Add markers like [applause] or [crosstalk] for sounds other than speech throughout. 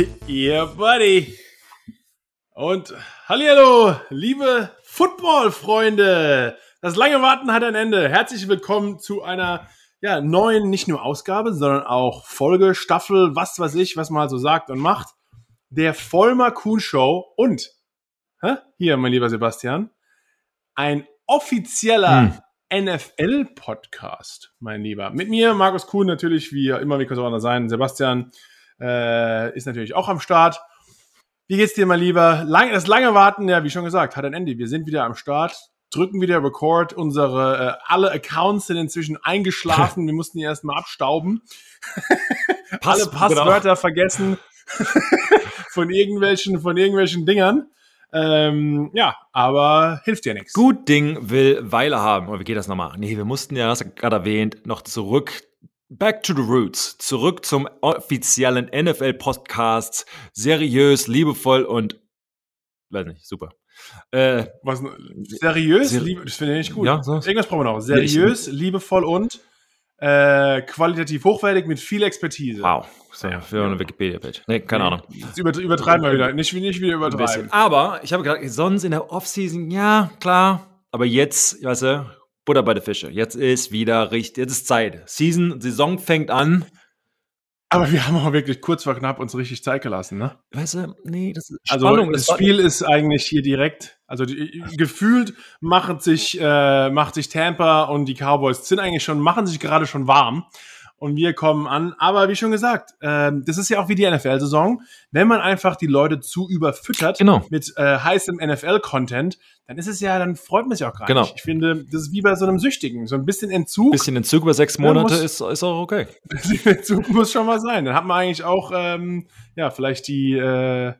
[laughs] Ihr Buddy. Und hallo, liebe Football-Freunde. Das lange Warten hat ein Ende. Herzlich willkommen zu einer ja, neuen, nicht nur Ausgabe, sondern auch Folge, Staffel, was weiß ich, was man halt so sagt und macht. Der Vollmer Kuhn Show und, hä? hier, mein lieber Sebastian, ein offizieller hm. NFL-Podcast, mein Lieber. Mit mir, Markus Kuhn, natürlich, wie immer, wie kann es auch anders sein. Sebastian äh, ist natürlich auch am Start. Wie geht's dir, mein Lieber? Lang, das lange Warten, ja, wie schon gesagt, hat ein Ende. Wir sind wieder am Start, drücken wieder Record. Unsere äh, alle Accounts sind inzwischen eingeschlafen. [laughs] Wir mussten die erstmal abstauben. [laughs] Pass, alle Passwörter genau. vergessen [laughs] von irgendwelchen, von irgendwelchen Dingern. Ähm, ja, aber hilft ja nichts. Gut Ding will Weile haben. Und wie geht das nochmal? Nee, wir mussten ja, hast du gerade erwähnt, noch zurück Back to the Roots. Zurück zum offiziellen NFL-Podcast. Seriös, liebevoll und weiß nicht, super. Äh, Was, seriös? Ser liebe, das finde ich nicht gut. Ja, so. Irgendwas brauchen wir noch. Seriös, ja, liebevoll und äh, qualitativ hochwertig mit viel Expertise. Wow. Sehr, für eine Wikipedia-Page. Nee, keine Ahnung. Jetzt übertreiben wir wieder. Nicht, nicht wieder übertreiben. Aber ich habe gedacht, sonst in der Offseason, ja, klar. Aber jetzt, weißt du, Butter bei der Fische. Jetzt ist wieder richtig, jetzt ist Zeit. Season, Saison fängt an. Aber wir haben auch wirklich kurz vor knapp uns richtig Zeit gelassen, ne? Weißt du, nee, das ist also Spannung. das Spiel ist eigentlich hier direkt, also die, gefühlt macht sich, äh, macht sich Tampa und die Cowboys sind eigentlich schon, machen sich gerade schon warm und wir kommen an. Aber wie schon gesagt, äh, das ist ja auch wie die NFL-Saison. Wenn man einfach die Leute zu überfüttert genau. mit äh, heißem NFL-Content, dann ist es ja, dann freut man sich auch gar genau. nicht. Ich finde, das ist wie bei so einem Süchtigen. So ein bisschen Entzug. Bisschen Entzug über sechs Monate muss, ist, ist auch okay. [laughs] Entzug muss schon mal sein. Dann hat man eigentlich auch, ähm, ja, vielleicht die, äh,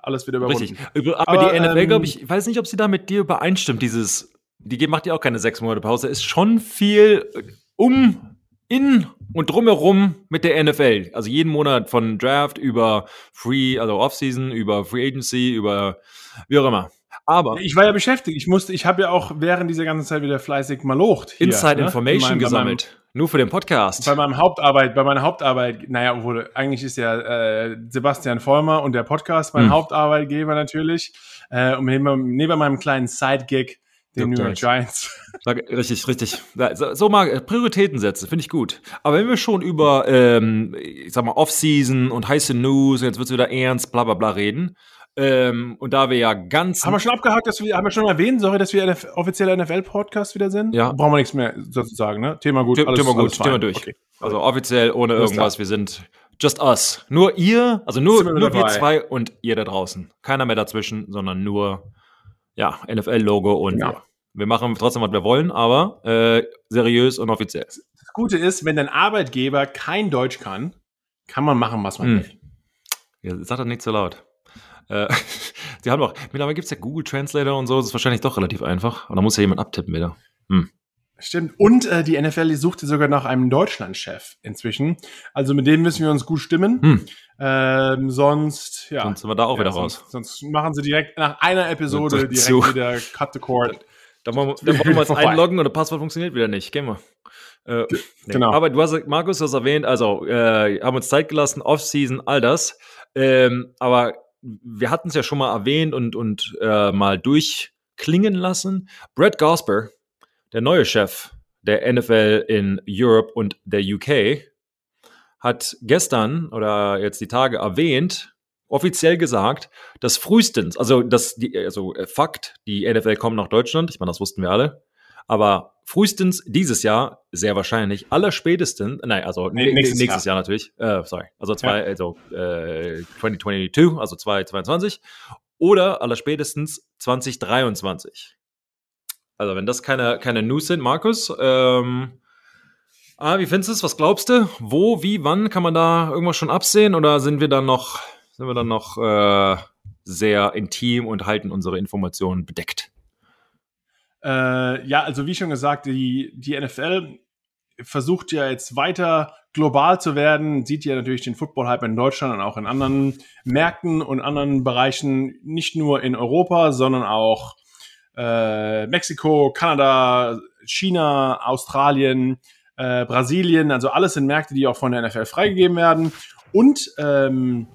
alles wieder überwunden. Richtig. Aber, Aber die NFL, ähm, glaube ich, ich weiß nicht, ob sie da mit dir übereinstimmt, dieses, die macht ja auch keine sechs Monate Pause, ist schon viel um in und drumherum mit der NFL. Also jeden Monat von Draft über Free, also Offseason, über Free Agency, über wie auch immer. Aber ich war ja beschäftigt. Ich musste, ich habe ja auch während dieser ganzen Zeit wieder fleißig malocht. Hier, Inside ne? Information meinem, gesammelt. Meinem, nur für den Podcast. Bei meinem Hauptarbeit, bei meiner Hauptarbeit, naja, obwohl eigentlich ist ja äh, Sebastian Vollmer und der Podcast mein hm. Hauptarbeitgeber natürlich. Äh, und neben, neben meinem kleinen Side-Gig den New York Giants. [laughs] Richtig, richtig. So, mal Prioritäten setzen, finde ich gut. Aber wenn wir schon über, ähm, ich sag mal, Off-Season und heiße News, jetzt wird es wieder ernst, bla bla bla reden. Ähm, und da wir ja ganz. Haben wir schon abgehakt, dass wir, haben wir schon erwähnt, sorry, dass wir NF offizieller NFL-Podcast wieder sind? Ja. Brauchen wir nichts mehr sozusagen, ne? Thema gut. Alles, Thema gut, Thema durch. Okay. Also offiziell ohne irgendwas, wir sind just us. Nur ihr, also nur, wir, nur wir zwei und ihr da draußen. Keiner mehr dazwischen, sondern nur, ja, NFL-Logo und ja. Wir machen trotzdem, was wir wollen, aber äh, seriös und offiziell. Das Gute ist, wenn dein Arbeitgeber kein Deutsch kann, kann man machen, was man hm. will. Ja, sag das nicht so laut. Äh, [laughs] Sie haben auch, mittlerweile gibt es ja Google Translator und so, das ist wahrscheinlich doch relativ einfach. Und da muss ja jemand abtippen wieder. Hm. Stimmt. Und äh, die NFL die suchte sogar nach einem Deutschlandchef inzwischen. Also mit dem müssen wir uns gut stimmen. Hm. Ähm, sonst, ja. Sonst sind wir da auch ja, wieder sonst, raus. Sonst machen sie direkt nach einer Episode direkt wieder Cut the Cord. [laughs] Da wollen wir, [laughs] wir uns einloggen und das Passwort funktioniert wieder nicht. Gehen wir. Äh, nee. Genau. Aber du hast, Markus, du hast erwähnt, also äh, haben uns Zeit gelassen, Off-Season, all das. Ähm, aber wir hatten es ja schon mal erwähnt und, und äh, mal durchklingen lassen. Brett Gosper, der neue Chef der NFL in Europe und der UK, hat gestern oder jetzt die Tage erwähnt, offiziell gesagt, dass frühestens, also das, die, also äh, Fakt, die NFL kommt nach Deutschland, ich meine, das wussten wir alle, aber frühestens dieses Jahr, sehr wahrscheinlich, allerspätestens, nein, also nee, nächstes, nächstes Jahr. Jahr. natürlich, äh, sorry, also zwei, ja. also äh, 2022, also 2022 oder allerspätestens 2023. Also wenn das keine, keine News sind, Markus, ähm, ah, wie findest du es? Was glaubst du? Wo, wie, wann kann man da irgendwas schon absehen oder sind wir dann noch sind wir dann noch äh, sehr intim und halten unsere Informationen bedeckt. Äh, ja, also wie schon gesagt, die, die NFL versucht ja jetzt weiter global zu werden, sieht ja natürlich den Football-Hype in Deutschland und auch in anderen Märkten und anderen Bereichen, nicht nur in Europa, sondern auch äh, Mexiko, Kanada, China, Australien, äh, Brasilien, also alles sind Märkte, die auch von der NFL freigegeben werden. Und ähm,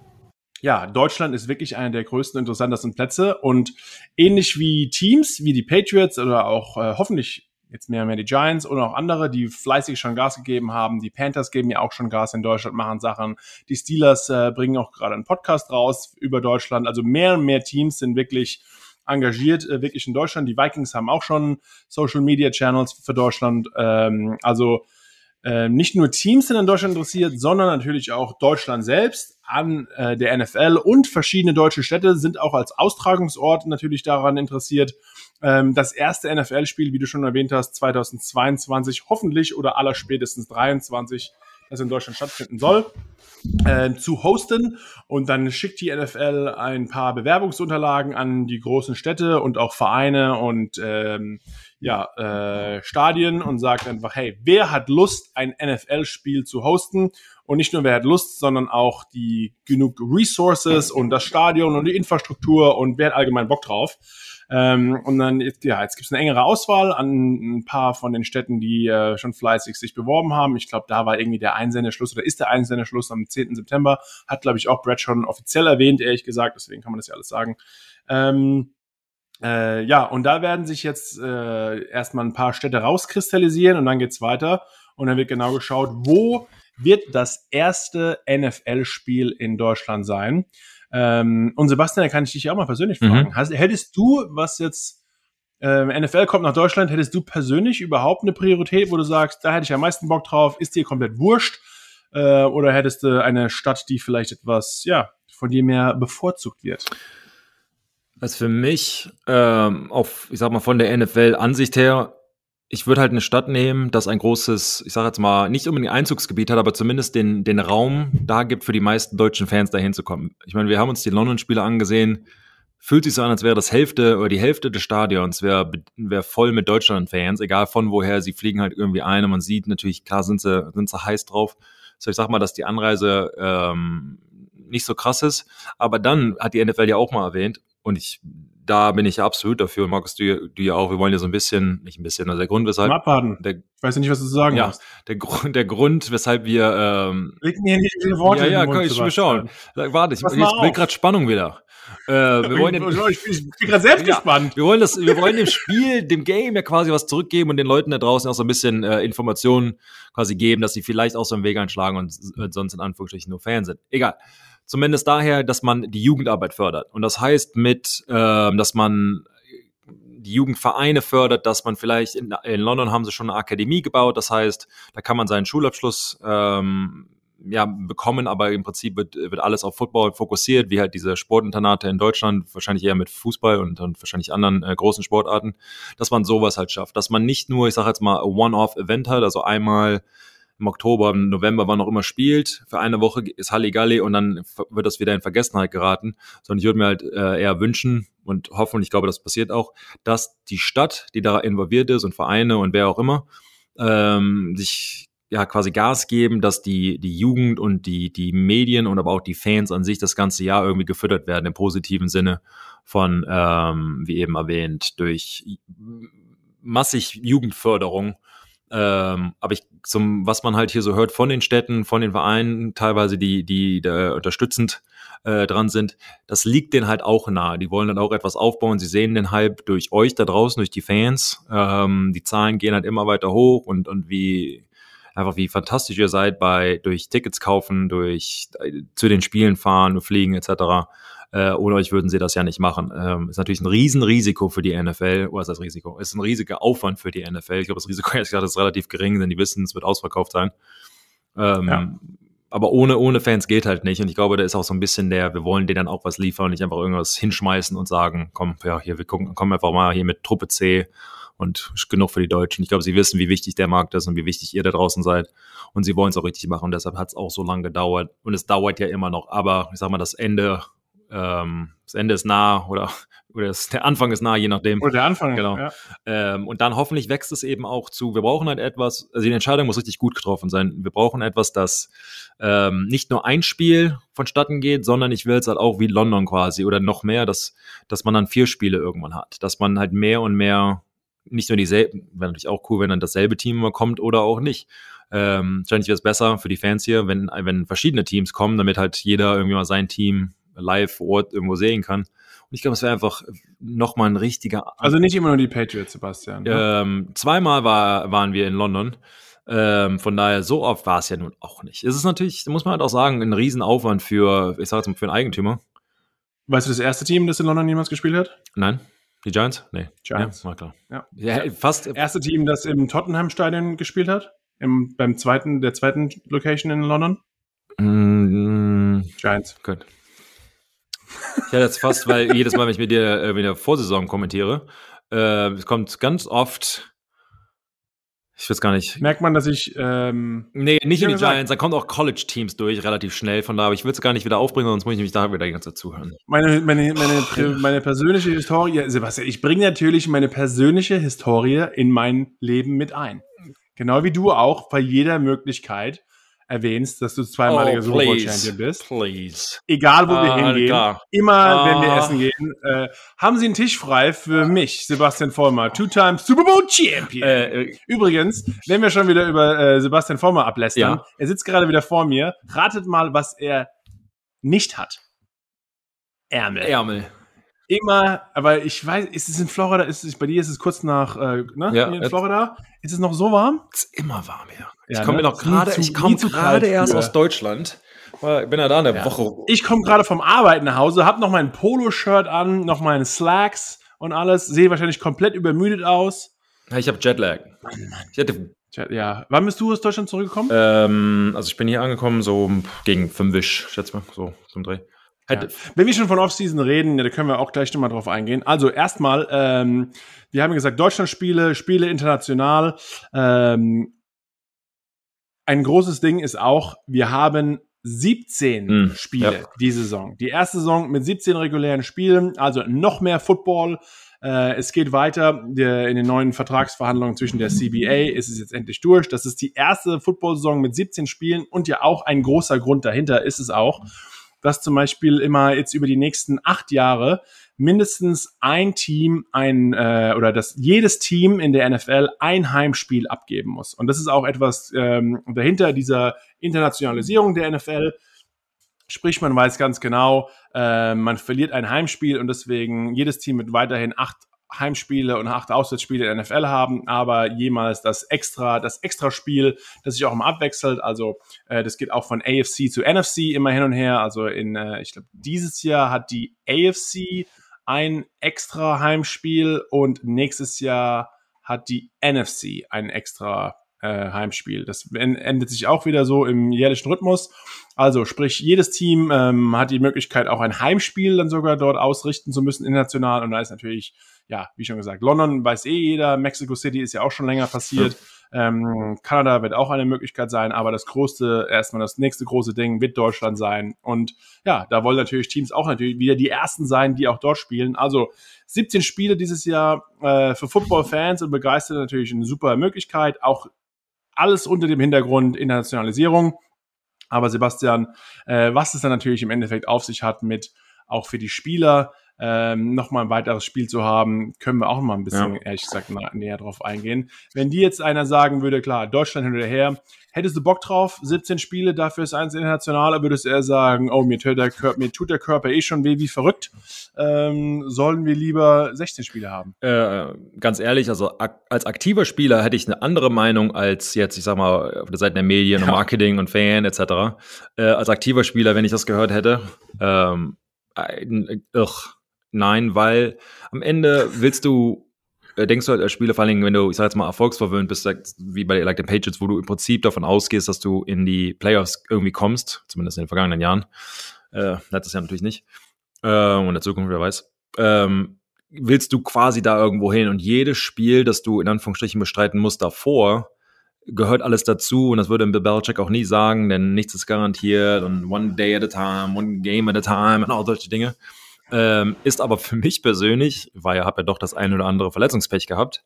ja, Deutschland ist wirklich einer der größten, interessantesten Plätze und ähnlich wie Teams, wie die Patriots oder auch äh, hoffentlich jetzt mehr und mehr die Giants oder auch andere, die fleißig schon Gas gegeben haben. Die Panthers geben ja auch schon Gas in Deutschland, machen Sachen. Die Steelers äh, bringen auch gerade einen Podcast raus über Deutschland. Also mehr und mehr Teams sind wirklich engagiert, äh, wirklich in Deutschland. Die Vikings haben auch schon Social Media Channels für Deutschland. Ähm, also äh, nicht nur Teams sind in Deutschland interessiert, sondern natürlich auch Deutschland selbst an äh, der NFL und verschiedene deutsche Städte sind auch als Austragungsort natürlich daran interessiert. Ähm, das erste NFL-Spiel, wie du schon erwähnt hast, 2022 hoffentlich oder allerspätestens 23, das in Deutschland stattfinden soll äh, zu hosten und dann schickt die NFL ein paar Bewerbungsunterlagen an die großen Städte und auch Vereine und ähm, ja, äh, Stadien und sagt einfach, hey, wer hat Lust, ein NFL-Spiel zu hosten? Und nicht nur wer hat Lust, sondern auch die genug Resources und das Stadion und die Infrastruktur und wer hat allgemein Bock drauf. Ähm, und dann, ja, jetzt gibt es eine engere Auswahl an ein paar von den Städten, die äh, schon fleißig sich beworben haben. Ich glaube, da war irgendwie der Einsendeschluss oder ist der Einsendeschluss am 10. September. Hat, glaube ich, auch Brad schon offiziell erwähnt, ehrlich gesagt. Deswegen kann man das ja alles sagen. Ähm, äh, ja, und da werden sich jetzt äh, erstmal ein paar Städte rauskristallisieren und dann geht's weiter. Und dann wird genau geschaut, wo wird das erste NFL-Spiel in Deutschland sein. Ähm, und Sebastian, da kann ich dich auch mal persönlich mhm. fragen. Mhm. Hast, hättest du, was jetzt ähm, NFL kommt nach Deutschland, hättest du persönlich überhaupt eine Priorität, wo du sagst, da hätte ich am meisten Bock drauf, ist dir komplett wurscht? Äh, oder hättest du eine Stadt, die vielleicht etwas, ja, von dir mehr bevorzugt wird? Also für mich, ähm, auf, ich sag mal, von der NFL-Ansicht her, ich würde halt eine Stadt nehmen, das ein großes, ich sage jetzt mal, nicht unbedingt Einzugsgebiet hat, aber zumindest den, den Raum da gibt für die meisten deutschen Fans dahin zu kommen. Ich meine, wir haben uns die London-Spiele angesehen. Fühlt sich so an, als wäre das Hälfte oder die Hälfte des Stadions wäre wär voll mit Deutschland-Fans, egal von woher sie fliegen halt irgendwie ein und man sieht natürlich, klar sind sie, sind sie heiß drauf. So, ich sag mal, dass die Anreise ähm, nicht so krass ist. Aber dann hat die NFL ja auch mal erwähnt, und ich da bin ich absolut dafür. Markus, du, du ja auch. Wir wollen ja so ein bisschen, nicht ein bisschen, also der Grund, weshalb. Abwarten. Der, ich weiß ja nicht, was du zu sagen ja, hast. Der Grund, der Grund, weshalb wir. Ähm, Leg mir nicht viele Worte. Ja, ja, kann ich schon schauen. Warte, ich, ich will gerade Spannung wieder. Äh, wir wollen den, ich, ich bin gerade selbst [laughs] ja, gespannt. Wir wollen das, wir wollen dem Spiel, dem Game ja quasi was zurückgeben und den Leuten da draußen auch so ein bisschen äh, Informationen quasi geben, dass sie vielleicht auch so einen Weg einschlagen und äh, sonst in Anführungsstrichen nur Fan sind. Egal. Zumindest daher, dass man die Jugendarbeit fördert. Und das heißt mit, äh, dass man die Jugendvereine fördert, dass man vielleicht in, in, London haben sie schon eine Akademie gebaut. Das heißt, da kann man seinen Schulabschluss ähm, ja, bekommen, aber im Prinzip wird, wird alles auf Football fokussiert, wie halt diese Sportinternate in Deutschland, wahrscheinlich eher mit Fußball und, und wahrscheinlich anderen äh, großen Sportarten, dass man sowas halt schafft. Dass man nicht nur, ich sage jetzt mal, One-Off-Event hat, also einmal im Oktober, im November, wann auch immer spielt. Für eine Woche ist Halligalli und dann wird das wieder in Vergessenheit geraten. Sondern ich würde mir halt äh, eher wünschen und hoffen, und ich glaube, das passiert auch, dass die Stadt, die da involviert ist und Vereine und wer auch immer, ähm, sich ja quasi Gas geben, dass die, die Jugend und die, die Medien und aber auch die Fans an sich das ganze Jahr irgendwie gefüttert werden im positiven Sinne von, ähm, wie eben erwähnt, durch massig Jugendförderung ähm, aber ich, zum, was man halt hier so hört von den Städten, von den Vereinen, teilweise die, die da unterstützend äh, dran sind, das liegt denen halt auch nahe. Die wollen dann auch etwas aufbauen. Sie sehen den Hype durch euch da draußen, durch die Fans. Ähm, die Zahlen gehen halt immer weiter hoch und, und wie einfach wie fantastisch ihr seid bei durch Tickets kaufen, durch äh, zu den Spielen fahren, fliegen etc. Äh, ohne euch würden sie das ja nicht machen. Ähm, ist natürlich ein Riesenrisiko für die NFL. Oder ist das Risiko? Ist ein riesiger Aufwand für die NFL. Ich glaube, das Risiko [laughs] ist gerade relativ gering, denn die wissen, es wird ausverkauft sein. Ähm, ja. Aber ohne, ohne Fans geht halt nicht. Und ich glaube, da ist auch so ein bisschen der, wir wollen denen dann auch was liefern und nicht einfach irgendwas hinschmeißen und sagen, komm, ja, hier, wir gucken, kommen einfach mal hier mit Truppe C und genug für die Deutschen. Ich glaube, sie wissen, wie wichtig der Markt ist und wie wichtig ihr da draußen seid. Und sie wollen es auch richtig machen. Und deshalb hat es auch so lange gedauert. Und es dauert ja immer noch. Aber ich sag mal, das Ende ähm, das Ende ist nah oder, oder das, der Anfang ist nah, je nachdem. Oder der Anfang, genau. Ja. Ähm, und dann hoffentlich wächst es eben auch zu, wir brauchen halt etwas, also die Entscheidung muss richtig gut getroffen sein. Wir brauchen etwas, das ähm, nicht nur ein Spiel vonstatten geht, sondern ich will es halt auch wie London quasi oder noch mehr, dass, dass man dann vier Spiele irgendwann hat. Dass man halt mehr und mehr nicht nur dieselben, wäre natürlich auch cool, wenn dann dasselbe Team immer kommt oder auch nicht. Ähm, wahrscheinlich wäre es besser für die Fans hier, wenn, wenn verschiedene Teams kommen, damit halt jeder irgendwie mal sein Team live vor Ort irgendwo sehen kann. Und ich glaube, es wäre einfach nochmal ein richtiger. Also nicht immer nur die Patriots, Sebastian. Ne? Ähm, zweimal war, waren wir in London. Ähm, von daher, so oft war es ja nun auch nicht. Es ist natürlich, muss man halt auch sagen, ein Riesenaufwand für, ich sag jetzt mal, für einen Eigentümer. Weißt du das erste Team, das in London jemals gespielt hat? Nein. Die Giants? Nee. Giants. Ja, war klar. Ja. ja fast. Erste Team, das im Tottenham-Stadion gespielt hat? Im, beim zweiten, der zweiten Location in London? Mm, Giants. Gut. Ich hätte jetzt fast, weil jedes Mal, wenn ich mit dir äh, in der Vorsaison kommentiere, äh, es kommt ganz oft ich weiß gar nicht. Merkt man, dass ich. Ähm, nee, nicht in die Giants. Da kommen auch College-Teams durch, relativ schnell. Von da, aber ich will es gar nicht wieder aufbringen, sonst muss ich nämlich da wieder die ganze Zeit zuhören. Meine, meine, meine, meine persönliche Historie, Sebastian, ich bringe natürlich meine persönliche Historie in mein Leben mit ein. Genau wie du auch bei jeder Möglichkeit erwähnst, dass du zweimaliger oh, Super Bowl Champion bist. Please. Egal, wo uh, wir hingehen. Klar. Immer, uh. wenn wir ah. essen gehen, äh, haben sie einen Tisch frei für mich, Sebastian Vollmer, Two-Time Super Bowl Champion. Äh, äh, Übrigens, wenn wir schon wieder über äh, Sebastian Vollmer ablästern, ja. er sitzt gerade wieder vor mir. Ratet mal, was er nicht hat. Ärmel. Ärmel immer, aber ich weiß, ist es in Florida, ist es, bei dir ist es kurz nach, äh, ne, ja, in Florida, ist es noch so warm? Es ist immer warm, ja. Ich ja, komme ne? noch gerade, ich komme gerade erst aus Deutschland. Ich bin ja da eine ja. Woche. Ich komme gerade vom Arbeiten nach Hause, habe noch mein Polo-Shirt an, noch meine Slacks und alles, sehe wahrscheinlich komplett übermüdet aus. Ich habe Jetlag. Mann, Mann. Ich hatte ja, wann bist du aus Deutschland zurückgekommen? Ähm, also ich bin hier angekommen so gegen fünf, schätze mal, so zum Dreh. Ja. Wenn wir schon von Offseason reden, ja, da können wir auch gleich nochmal drauf eingehen. Also erstmal, ähm, wir haben gesagt, Deutschland-Spiele, Spiele international. Ähm, ein großes Ding ist auch, wir haben 17 mm, Spiele ja. die Saison. Die erste Saison mit 17 regulären Spielen, also noch mehr Football. Äh, es geht weiter der, in den neuen Vertragsverhandlungen zwischen der CBA. Ist es jetzt endlich durch. Das ist die erste Football-Saison mit 17 Spielen und ja auch ein großer Grund dahinter ist es auch dass zum Beispiel immer jetzt über die nächsten acht Jahre mindestens ein Team ein äh, oder dass jedes Team in der NFL ein Heimspiel abgeben muss. Und das ist auch etwas ähm, dahinter dieser Internationalisierung der NFL. Sprich, man weiß ganz genau, äh, man verliert ein Heimspiel und deswegen jedes Team mit weiterhin acht Heimspiele und acht Auswärtsspiele in der NFL haben, aber jemals das extra, das extra Spiel, das sich auch immer abwechselt. Also äh, das geht auch von AFC zu NFC immer hin und her. Also in, äh, ich glaube, dieses Jahr hat die AFC ein extra Heimspiel und nächstes Jahr hat die NFC ein extra äh, Heimspiel. Das endet sich auch wieder so im jährlichen Rhythmus. Also sprich, jedes Team ähm, hat die Möglichkeit, auch ein Heimspiel dann sogar dort ausrichten zu müssen international. Und da ist natürlich ja, wie schon gesagt, London weiß eh jeder, Mexico City ist ja auch schon länger passiert. Ähm, Kanada wird auch eine Möglichkeit sein, aber das größte, erstmal das nächste große Ding wird Deutschland sein. Und ja, da wollen natürlich Teams auch natürlich wieder die ersten sein, die auch dort spielen. Also 17 Spiele dieses Jahr äh, für Football-Fans und Begeisterte natürlich eine super Möglichkeit. Auch alles unter dem Hintergrund Internationalisierung. Aber Sebastian, äh, was es dann natürlich im Endeffekt auf sich hat mit auch für die Spieler, ähm, nochmal ein weiteres Spiel zu haben, können wir auch mal ein bisschen, ja. ehrlich gesagt, näher drauf eingehen. Wenn dir jetzt einer sagen würde, klar, Deutschland hinterher, hättest du Bock drauf, 17 Spiele, dafür ist eins international, würdest du eher sagen, oh, mir tut der Körper, mir tut der Körper eh schon weh wie verrückt, ähm, sollen wir lieber 16 Spiele haben? Äh, ganz ehrlich, also ak als aktiver Spieler hätte ich eine andere Meinung als jetzt, ich sag mal, auf der Seite der Medien ja. und Marketing und Fan etc. Äh, als aktiver Spieler, wenn ich das gehört hätte, ähm, äh, ugh, Nein, weil am Ende willst du, äh, denkst du halt als Spieler, vor allem, wenn du, ich sag jetzt mal, erfolgsverwöhnt bist, wie bei like, den Patriots, wo du im Prinzip davon ausgehst, dass du in die Playoffs irgendwie kommst, zumindest in den vergangenen Jahren. Äh, letztes Jahr natürlich nicht. Äh, und in der Zukunft, wer weiß. Ähm, willst du quasi da irgendwo hin und jedes Spiel, das du in Anführungsstrichen bestreiten musst davor, gehört alles dazu und das würde Bill Belichick auch nie sagen, denn nichts ist garantiert und one day at a time, one game at a time und all solche Dinge. Ähm, ist aber für mich persönlich, weil er hat ja doch das ein oder andere Verletzungspech gehabt,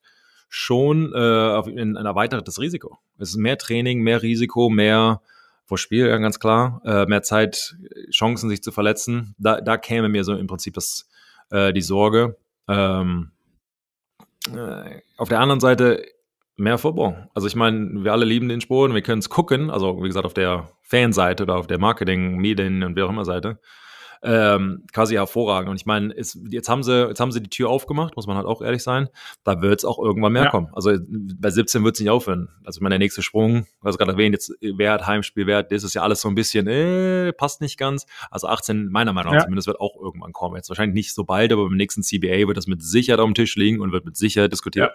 schon äh, ein, ein erweitertes Risiko. Es ist mehr Training, mehr Risiko, mehr vor Spiel, ja, ganz klar, äh, mehr Zeit, Chancen, sich zu verletzen. Da, da käme mir so im Prinzip das, äh, die Sorge. Ähm, äh, auf der anderen Seite mehr Football. Also ich meine, wir alle lieben den Sport und wir können es gucken, also wie gesagt auf der Fanseite oder auf der Marketing, Medien und wie auch immer Seite. Ähm, quasi hervorragend. Und ich meine, jetzt haben sie, jetzt haben sie die Tür aufgemacht, muss man halt auch ehrlich sein. Da wird es auch irgendwann mehr ja. kommen. Also bei 17 wird es nicht aufhören. Also mein der nächste Sprung, was gerade erwähnt, jetzt wer hat Heimspiel, wer hat, das ist ja alles so ein bisschen, äh, passt nicht ganz. Also 18, meiner Meinung nach ja. zumindest, wird auch irgendwann kommen. Jetzt wahrscheinlich nicht so bald, aber beim nächsten CBA wird das mit Sicherheit auf dem Tisch liegen und wird mit Sicherheit diskutiert.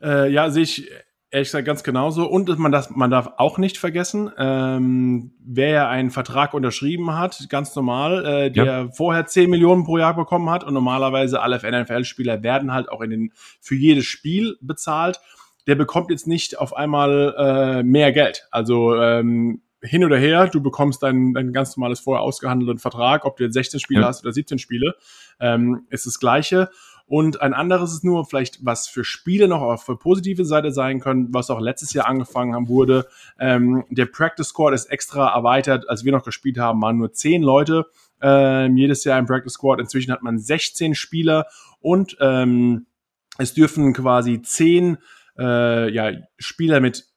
Ja, äh, ja sehe ich ehrlich gesagt ganz genauso. Und man, das, man darf auch nicht vergessen, ähm, wer ja einen Vertrag unterschrieben hat, ganz normal, äh, der ja. vorher 10 Millionen pro Jahr bekommen hat und normalerweise alle NFL-Spieler werden halt auch in den, für jedes Spiel bezahlt. Der bekommt jetzt nicht auf einmal äh, mehr Geld. Also ähm, hin oder her, du bekommst dein, dein ganz normales vorher ausgehandelten Vertrag, ob du jetzt 16 Spiele ja. hast oder 17 Spiele, ähm, ist das Gleiche. Und ein anderes ist nur vielleicht, was für Spiele noch auf der positive Seite sein können, was auch letztes Jahr angefangen haben wurde. Ähm, der Practice Squad ist extra erweitert. Als wir noch gespielt haben, waren nur zehn Leute ähm, jedes Jahr im Practice Squad. Inzwischen hat man 16 Spieler und ähm, es dürfen quasi zehn äh, ja, Spieler mit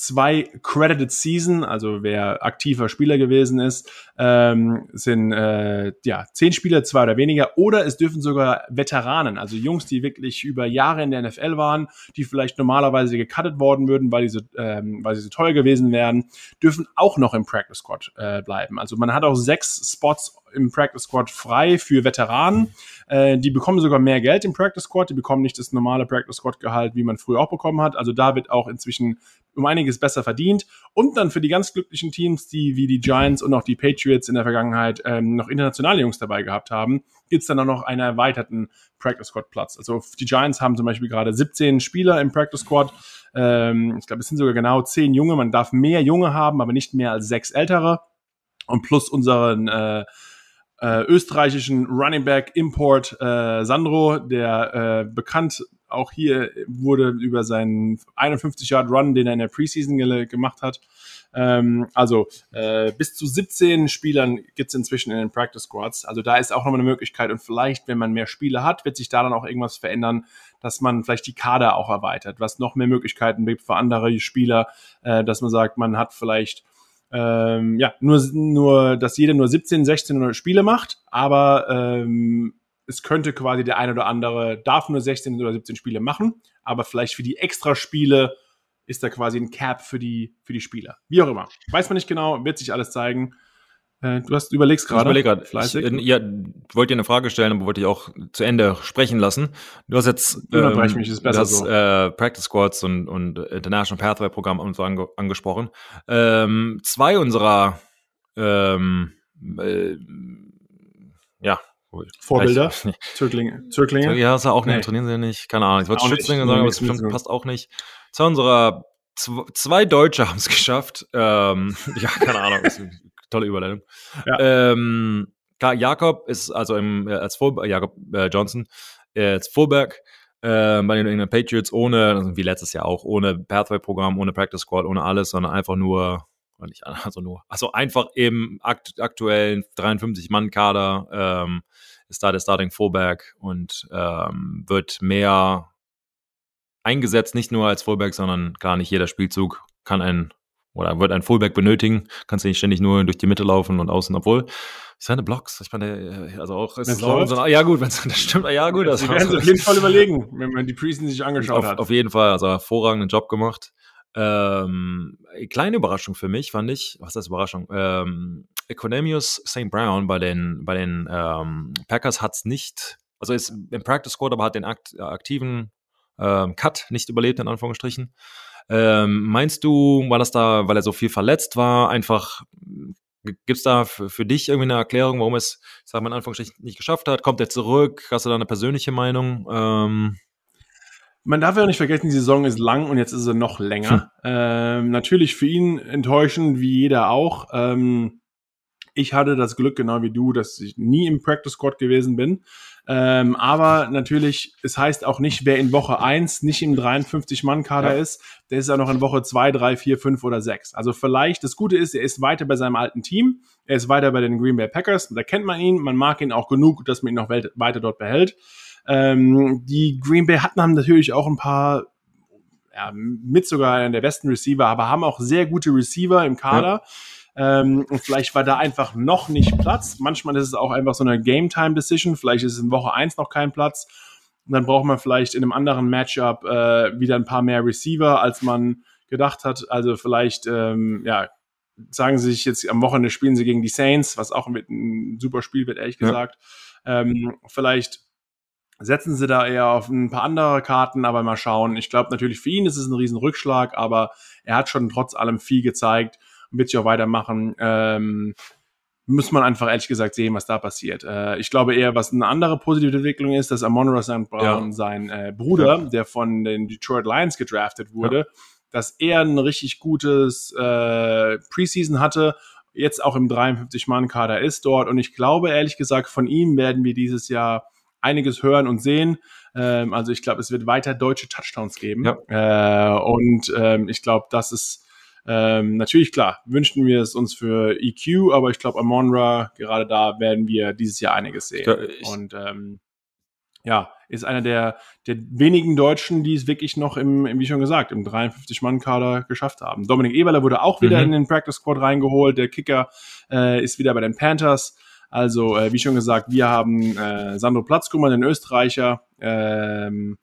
zwei Credited Season, also wer aktiver Spieler gewesen ist, ähm, sind äh, ja zehn Spieler, zwei oder weniger, oder es dürfen sogar Veteranen, also Jungs, die wirklich über Jahre in der NFL waren, die vielleicht normalerweise gecuttet worden würden, weil, die so, ähm, weil sie so teuer gewesen wären, dürfen auch noch im Practice Squad äh, bleiben. Also man hat auch sechs Spots im Practice Squad frei für Veteranen. Äh, die bekommen sogar mehr Geld im Practice Squad. Die bekommen nicht das normale Practice Squad Gehalt, wie man früher auch bekommen hat. Also da wird auch inzwischen um einiges besser verdient. Und dann für die ganz glücklichen Teams, die wie die Giants und auch die Patriots in der Vergangenheit ähm, noch internationale Jungs dabei gehabt haben, gibt's dann auch noch einen erweiterten Practice Squad Platz. Also die Giants haben zum Beispiel gerade 17 Spieler im Practice Squad. Ähm, ich glaube, es sind sogar genau 10 Junge. Man darf mehr Junge haben, aber nicht mehr als sechs ältere. Und plus unseren äh, äh, österreichischen Running Back Import äh, Sandro, der äh, bekannt auch hier wurde über seinen 51 Yard Run, den er in der Preseason ge gemacht hat. Ähm, also äh, bis zu 17 Spielern gibt's inzwischen in den Practice Squads. Also da ist auch nochmal eine Möglichkeit und vielleicht, wenn man mehr Spiele hat, wird sich da dann auch irgendwas verändern, dass man vielleicht die Kader auch erweitert, was noch mehr Möglichkeiten gibt für andere Spieler, äh, dass man sagt, man hat vielleicht ähm, ja, nur, nur, dass jeder nur 17, 16 Spiele macht, aber ähm, es könnte quasi der eine oder andere darf nur 16 oder 17 Spiele machen, aber vielleicht für die Extra-Spiele ist da quasi ein Cap für die, für die Spieler. Wie auch immer. Weiß man nicht genau, wird sich alles zeigen. Äh, du hast überlegst gerade. Ich überlege gerade. Ich, äh, ja, wollte dir eine Frage stellen, aber wollte ich auch zu Ende sprechen lassen. Du hast jetzt ähm, mich, ist besser das, so. äh, Practice Squads und, und International Pathway Programm und so ange angesprochen. Ähm, zwei unserer ähm, äh, ja, Vorbilder. [laughs] Zöglinge. Zöglinge. Ja, ist ja auch nicht, nee. trainieren sie ja nicht. Keine Ahnung. Ich wollte Schützlinge sagen, aber das passt auch nicht. Zwei unserer zwei Deutsche haben es geschafft. Ähm, [laughs] ja, keine Ahnung tolle Überleitung. Ja. Ähm, Jakob ist also im, äh, als Fullback, Jakob äh, Johnson, äh, als Fullback äh, bei den England Patriots ohne, also wie letztes Jahr auch, ohne Pathway-Programm, ohne Practice Squad, ohne alles, sondern einfach nur, nicht, [laughs] also nur, also einfach im akt aktuellen 53-Mann-Kader ähm, ist da der Starting Fullback und ähm, wird mehr eingesetzt, nicht nur als Fullback, sondern gar nicht jeder Spielzug kann ein oder wird ein Fullback benötigen, kannst du nicht ständig nur durch die Mitte laufen und außen, obwohl seine Blocks, ich meine, also auch, ist es auch so, ja gut, [laughs] das stimmt, ja gut. Das werden [laughs] sie auf jeden Fall überlegen, wenn man die Preseason sich angeschaut auf, hat. Auf jeden Fall, also hervorragenden Job gemacht. Ähm, kleine Überraschung für mich fand ich, was ist das Überraschung? Ähm, Equanimous St. Brown bei den, bei den ähm, Packers hat's nicht, also ist im Practice Squad, aber hat den akt, aktiven ähm, Cut nicht überlebt, in Anführungsstrichen. Ähm, meinst du, war das da, weil er so viel verletzt war, einfach Gibt es da für, dich irgendwie eine Erklärung, warum es, sag mal in Anführungsstrichen, nicht geschafft hat? Kommt er zurück? Hast du da eine persönliche Meinung? Ähm man darf ja auch nicht vergessen, die Saison ist lang und jetzt ist sie noch länger. Hm. Ähm, natürlich für ihn enttäuschend, wie jeder auch. Ähm, ich hatte das Glück, genau wie du, dass ich nie im Practice Squad gewesen bin. Ähm, aber natürlich, es heißt auch nicht, wer in Woche 1 nicht im 53-Mann-Kader ja. ist, der ist ja noch in Woche 2, 3, 4, 5 oder 6. Also vielleicht, das Gute ist, er ist weiter bei seinem alten Team, er ist weiter bei den Green Bay Packers, da kennt man ihn, man mag ihn auch genug, dass man ihn noch weiter dort behält. Ähm, die Green Bay hatten haben natürlich auch ein paar ja, mit sogar einer der besten Receiver, aber haben auch sehr gute Receiver im Kader. Ja Ähm, und vielleicht war da einfach noch nicht Platz. Manchmal ist es auch einfach so eine Game-Time-Decision. Vielleicht ist es in Woche 1 noch kein Platz. Und dann braucht man vielleicht in einem anderen Matchup äh, wieder ein paar mehr Receiver, als man gedacht hat. Also vielleicht, ähm, ja, sagen sie sich jetzt am Wochenende spielen sie gegen die Saints, was auch mit ein super Spiel wird, ehrlich gesagt. Ja. Ähm, vielleicht setzen sie da eher auf ein paar andere Karten, aber mal schauen. Ich glaube natürlich für ihn ist es ein riesen Rückschlag, aber er hat schon trotz allem viel gezeigt und wird sich auch weitermachen. Ähm, muss man einfach ehrlich gesagt sehen, was da passiert. Äh, ich glaube eher, was eine andere positive Entwicklung ist, dass Amon Ross Brown, ja. sein äh, Bruder, ja. der von den Detroit Lions gedraftet wurde, ja. dass er ein richtig gutes äh, Preseason hatte, jetzt auch im 53-Mann-Kader ist dort. Und ich glaube ehrlich gesagt, von ihm werden wir dieses Jahr einiges hören und sehen. Ähm, also ich glaube, es wird weiter deutsche Touchdowns geben. Äh, und ähm, ich glaube, das ist ähm, natürlich klar, wünschen wir es uns für EQ, aber ich glaube, Amonra, gerade da werden wir dieses Jahr einiges sehen. Ich, und ähm, ja, ist einer der, der wenigen Deutschen, die es wirklich noch im, im wie schon gesagt, im 53-Mann-Kader geschafft haben. Dominik Eberler wurde auch wieder mhm. in den Practice Squad reingeholt. Der Kicker äh, ist wieder bei den Panthers. Also, äh, wie schon gesagt, wir haben äh, Sandro Platzkummer, den Österreicher, ähm,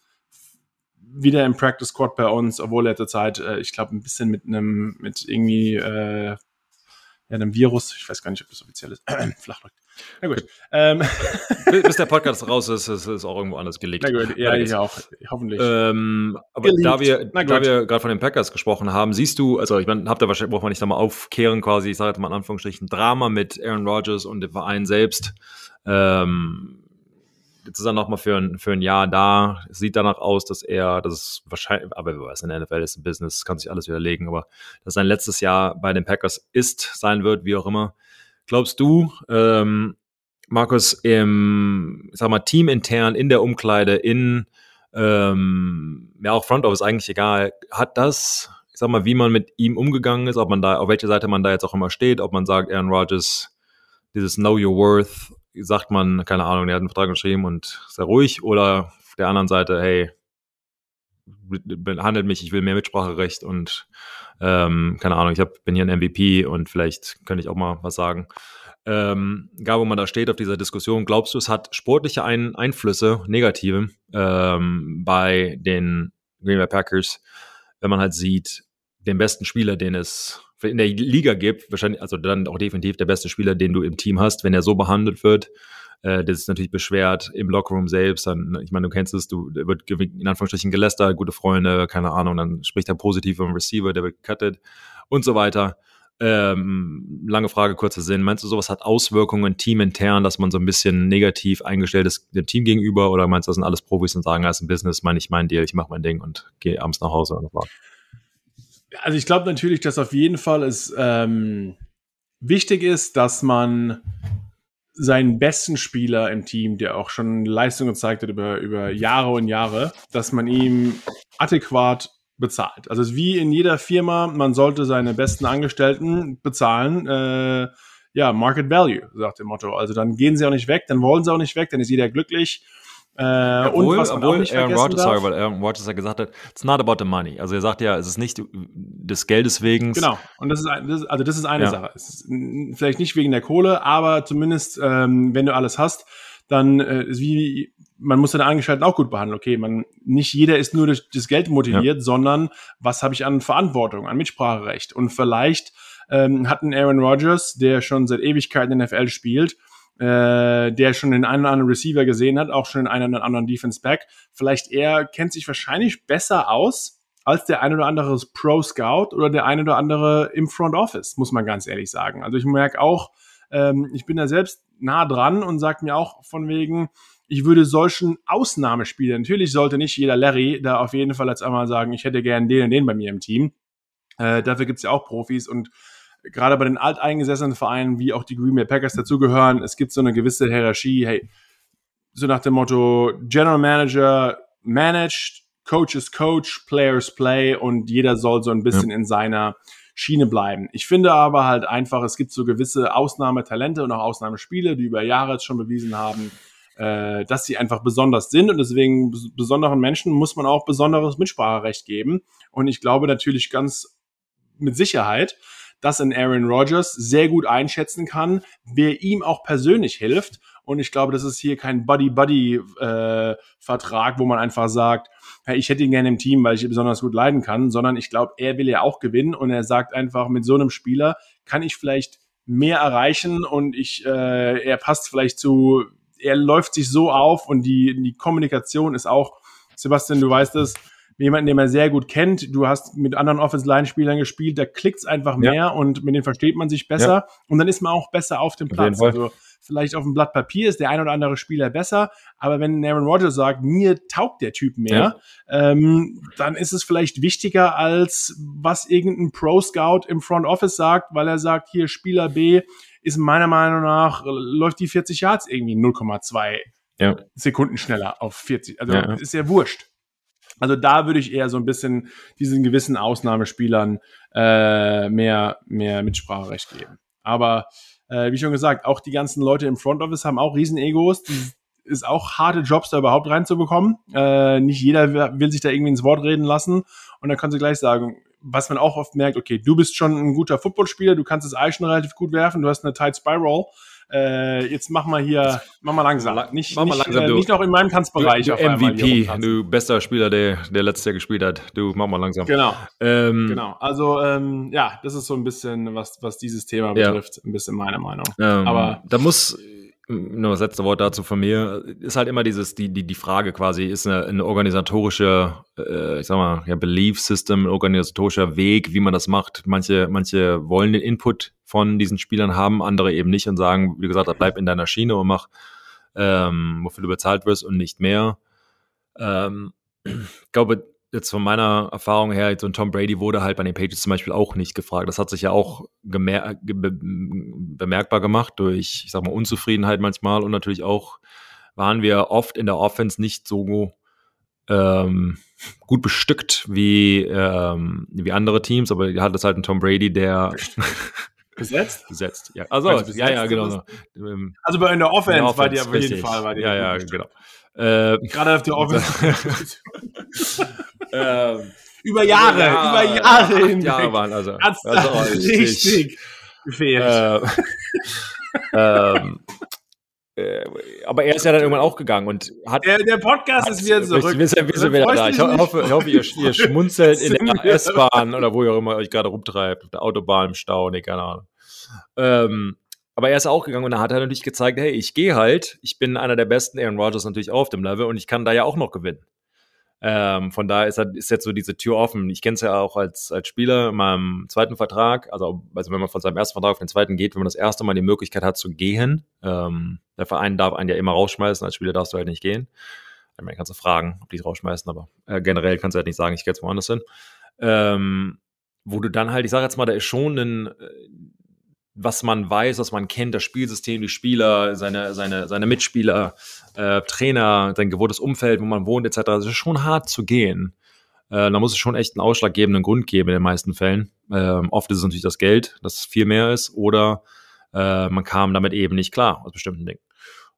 wieder im Practice Squad bei uns, obwohl er zurzeit, äh, ich glaube, ein bisschen mit einem, mit irgendwie äh, ja, einem Virus, ich weiß gar nicht, ob das offiziell ist, [clears throat] Flachdrück. Na gut. Ähm. [laughs] Bis der Podcast raus ist, ist es auch irgendwo anders gelegt. Na gut, ja, ich auch, hoffentlich. Ähm, aber gelegt. da wir, da wir gerade von den Packers gesprochen haben, siehst du, also ich meine, habt ihr wahrscheinlich, braucht man nicht da mal aufkehren quasi, ich sage jetzt mal in Anführungsstrichen, Drama mit Aaron Rodgers und dem Verein selbst. Ähm, jetzt ist er nochmal für ein, für ein Jahr da. Sieht danach aus, dass er, das ist wahrscheinlich, aber wer weiß, in der NFL ist ein Business, kann sich alles widerlegen, aber dass sein letztes Jahr bei den Packers ist, sein wird, wie auch immer. Glaubst du, ähm, Markus, im, sag mal, teamintern, in der Umkleide, in, ähm, ja, auch Front Office, eigentlich egal, hat das, ich sag mal, wie man mit ihm umgegangen ist, ob man da, auf welcher Seite man da jetzt auch immer steht, ob man sagt, Aaron Rodgers, dieses Know Your Worth, sagt man, keine Ahnung, der hat einen Vertrag geschrieben und sehr ruhig oder auf der anderen Seite, hey, behandelt mich, ich will mehr Mitspracherecht und ähm, keine Ahnung, ich hab, bin hier ein MVP und vielleicht könnte ich auch mal was sagen. Ähm, egal, wo man da steht auf dieser Diskussion, glaubst du, es hat sportliche Ein Einflüsse, negative, ähm, bei den Green Bay Packers, wenn man halt sieht, den besten Spieler, den es in der Liga gibt, wahrscheinlich, also dann auch definitiv der beste Spieler, den du im Team hast, wenn er so behandelt wird. Äh, das ist natürlich beschwert im Lockerroom selbst. Dann, ich meine, du kennst es, du der wird in Anführungsstrichen gelästert, gute Freunde, keine Ahnung, dann spricht er positiv vom Receiver, der wird cutted und so weiter. Ähm, lange Frage, kurzer Sinn. Meinst du, sowas hat Auswirkungen teamintern, dass man so ein bisschen negativ eingestellt ist dem Team gegenüber? Oder meinst du, das sind alles Profis und sagen, das ist ein Business, meine ich mein Deal, ich mache mein Ding und gehe abends nach Hause? Und also ich glaube natürlich, dass auf jeden Fall es ähm, wichtig ist, dass man seinen besten Spieler im Team, der auch schon Leistung gezeigt hat über, über Jahre und Jahre, dass man ihm adäquat bezahlt. Also wie in jeder Firma, man sollte seine besten Angestellten bezahlen. Äh, ja, Market Value, sagt der Motto. Also dann gehen sie auch nicht weg, dann wollen sie auch nicht weg, dann ist jeder glücklich. Äh, obwohl, und was man obwohl Aaron Rodgers, sorry, weil Aaron Rodgers ja gesagt hat, it's not about the money. Also er sagt ja, es ist nicht des Geldes wegen. Genau. Und das ist, ein, das also das ist eine ja. Sache. Ist vielleicht nicht wegen der Kohle, aber zumindest ähm, wenn du alles hast, dann äh, ist wie man muss seine Angestellten auch gut behandeln. Okay, man nicht jeder ist nur durch das Geld motiviert, ja. sondern was habe ich an Verantwortung, an Mitspracherecht und vielleicht ähm, hat ein Aaron Rodgers, der schon seit Ewigkeiten in der NFL spielt, äh, der schon den einen oder anderen Receiver gesehen hat, auch schon den einen oder anderen Defense Back. Vielleicht er kennt sich wahrscheinlich besser aus als der ein oder andere Pro Scout oder der ein oder andere im Front Office, muss man ganz ehrlich sagen. Also ich merke auch, ähm, ich bin da selbst nah dran und sage mir auch von wegen, ich würde solchen Ausnahmespielern, natürlich sollte nicht jeder Larry da auf jeden Fall jetzt einmal sagen, ich hätte gern den und den bei mir im Team. Äh, dafür gibt's ja auch Profis und gerade bei den alteingesessenen Vereinen, wie auch die Green Bay Packers dazugehören, es gibt so eine gewisse Hierarchie, hey, so nach dem Motto, General Manager managed, Coaches coach, Players play und jeder soll so ein bisschen ja. in seiner Schiene bleiben. Ich finde aber halt einfach, es gibt so gewisse Ausnahmetalente und auch Ausnahmespiele, die über Jahre jetzt schon bewiesen haben, äh, dass sie einfach besonders sind und deswegen besonderen Menschen muss man auch besonderes Mitspracherecht geben. Und ich glaube natürlich ganz mit Sicherheit, dass ein Aaron Rodgers sehr gut einschätzen kann, wer ihm auch persönlich hilft. Und ich glaube, das ist hier kein Buddy-Buddy-Vertrag, äh, wo man einfach sagt, hey, ich hätte ihn gerne im Team, weil ich ihn besonders gut leiden kann, sondern ich glaube, er will ja auch gewinnen und er sagt einfach, mit so einem Spieler kann ich vielleicht mehr erreichen und ich, äh, er passt vielleicht zu, er läuft sich so auf und die, die Kommunikation ist auch, Sebastian, du weißt es, jemanden, den man sehr gut kennt. Du hast mit anderen Offense-Line-Spielern gespielt, da klickt's einfach mehr ja. und mit denen versteht man sich besser ja. und dann ist man auch besser auf dem Platz. Also vielleicht auf dem Blatt Papier ist der ein oder andere Spieler besser, aber wenn Aaron Rodgers sagt, mir taugt der Typ mehr, ja. ähm, dann ist es vielleicht wichtiger als was irgendein Pro-Scout im Front Office sagt, weil er sagt, hier Spieler B ist meiner Meinung nach, läuft die 40 Yards irgendwie 0,2 ja. Sekunden schneller auf 40. Also ja. ist ja wurscht. Also da würde ich eher so ein bisschen diesen gewissen Ausnahmespielern äh, mehr, mehr Mitspracherecht geben. Aber äh, wie schon gesagt, auch die ganzen Leute im Front Office haben auch Riesen-Egos. ist auch harte Jobs, da überhaupt reinzubekommen. Äh, nicht jeder will sich da irgendwie ins Wort reden lassen. Und dann kannst du gleich sagen, was man auch oft merkt, okay, du bist schon ein guter Footballspieler, du kannst das Ei schon relativ gut werfen, du hast eine Tight Spiral. Äh, jetzt mach mal hier, mach mal langsam. Nicht, mach mal nicht, langsam, äh, nicht noch in meinem Tanzbereich. Du, du MVP, du bester Spieler, der, der letztes Jahr gespielt hat. Du, mach mal langsam. Genau. Ähm, genau. Also, ähm, ja, das ist so ein bisschen, was, was dieses Thema betrifft, ja. ein bisschen meine Meinung. Ähm, Aber da muss, nur das letzte Wort dazu von mir, ist halt immer dieses, die, die, die Frage quasi, ist eine, eine organisatorische, äh, ich sag mal, ja, Belief System, ein organisatorischer Weg, wie man das macht. Manche, manche wollen den Input von diesen Spielern haben, andere eben nicht und sagen, wie gesagt, bleib in deiner Schiene und mach, ähm, wofür du bezahlt wirst und nicht mehr. Ähm, ich glaube, jetzt von meiner Erfahrung her, so ein Tom Brady wurde halt bei den Pages zum Beispiel auch nicht gefragt. Das hat sich ja auch gemer be bemerkbar gemacht durch, ich sag mal, Unzufriedenheit manchmal und natürlich auch waren wir oft in der Offense nicht so ähm, gut bestückt wie, ähm, wie andere Teams, aber er hat es halt einen Tom Brady, der [laughs] Besetzt? Besetzt, ja. Also, ja, ja, genau. Ähm, also bei in der Offense, in der Offense war die auf jeden Fall. War die ja, ja, genau. Äh, Gerade auf der [laughs] Offense. [laughs] ähm, über Jahre, ja, über Jahre hinweg. Jahre waren also. Also [laughs] richtig gefehlt. Äh, ähm, äh, aber er ist ja dann irgendwann auch gegangen und hat. Der, der Podcast ist wieder zurück. Wir sind, wir sind wieder da. Ich hoffe, ich hoffe ihr, ihr schmunzelt in der S-Bahn oder wo ihr auch immer euch gerade rumtreibt, auf der Autobahn im Stau, nee, keine Ahnung. Ähm, aber er ist auch gegangen und da hat er natürlich gezeigt, hey, ich gehe halt, ich bin einer der besten Aaron Rodgers natürlich auf dem Level und ich kann da ja auch noch gewinnen. Ähm, von daher ist, ist jetzt so diese Tür offen. Ich kenne es ja auch als, als Spieler in meinem zweiten Vertrag, also, also wenn man von seinem ersten Vertrag auf den zweiten geht, wenn man das erste Mal die Möglichkeit hat zu gehen, ähm, der Verein darf einen ja immer rausschmeißen, als Spieler darfst du halt nicht gehen. Ich meine, kannst du fragen, ob die es rausschmeißen, aber äh, generell kannst du halt nicht sagen, ich gehe jetzt woanders hin. Ähm, wo du dann halt, ich sage jetzt mal, da ist schon ein, äh, was man weiß, was man kennt, das Spielsystem, die Spieler, seine, seine, seine Mitspieler, äh, Trainer, sein gewohntes Umfeld, wo man wohnt, etc. Das ist schon hart zu gehen. Äh, da muss es schon echt einen ausschlaggebenden Grund geben in den meisten Fällen. Ähm, oft ist es natürlich das Geld, das viel mehr ist, oder äh, man kam damit eben nicht klar aus bestimmten Dingen.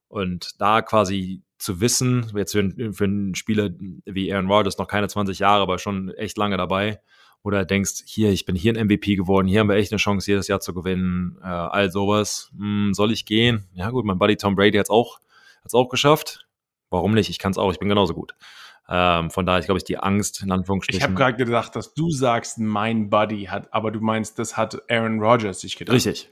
Und da quasi zu wissen, jetzt für, für einen Spieler wie Aaron Rodgers noch keine 20 Jahre, aber schon echt lange dabei, oder denkst, hier, ich bin hier ein MVP geworden, hier haben wir echt eine Chance, jedes Jahr zu gewinnen, äh, all sowas. Hm, soll ich gehen? Ja gut, mein Buddy Tom Brady hat es auch, hat's auch geschafft. Warum nicht? Ich kann es auch, ich bin genauso gut. Ähm, von daher, ich glaube, ich die Angst, in Anführungsstrichen. Ich habe gerade gedacht, dass du sagst, mein Buddy hat, aber du meinst, das hat Aaron Rodgers sich gedacht. Richtig.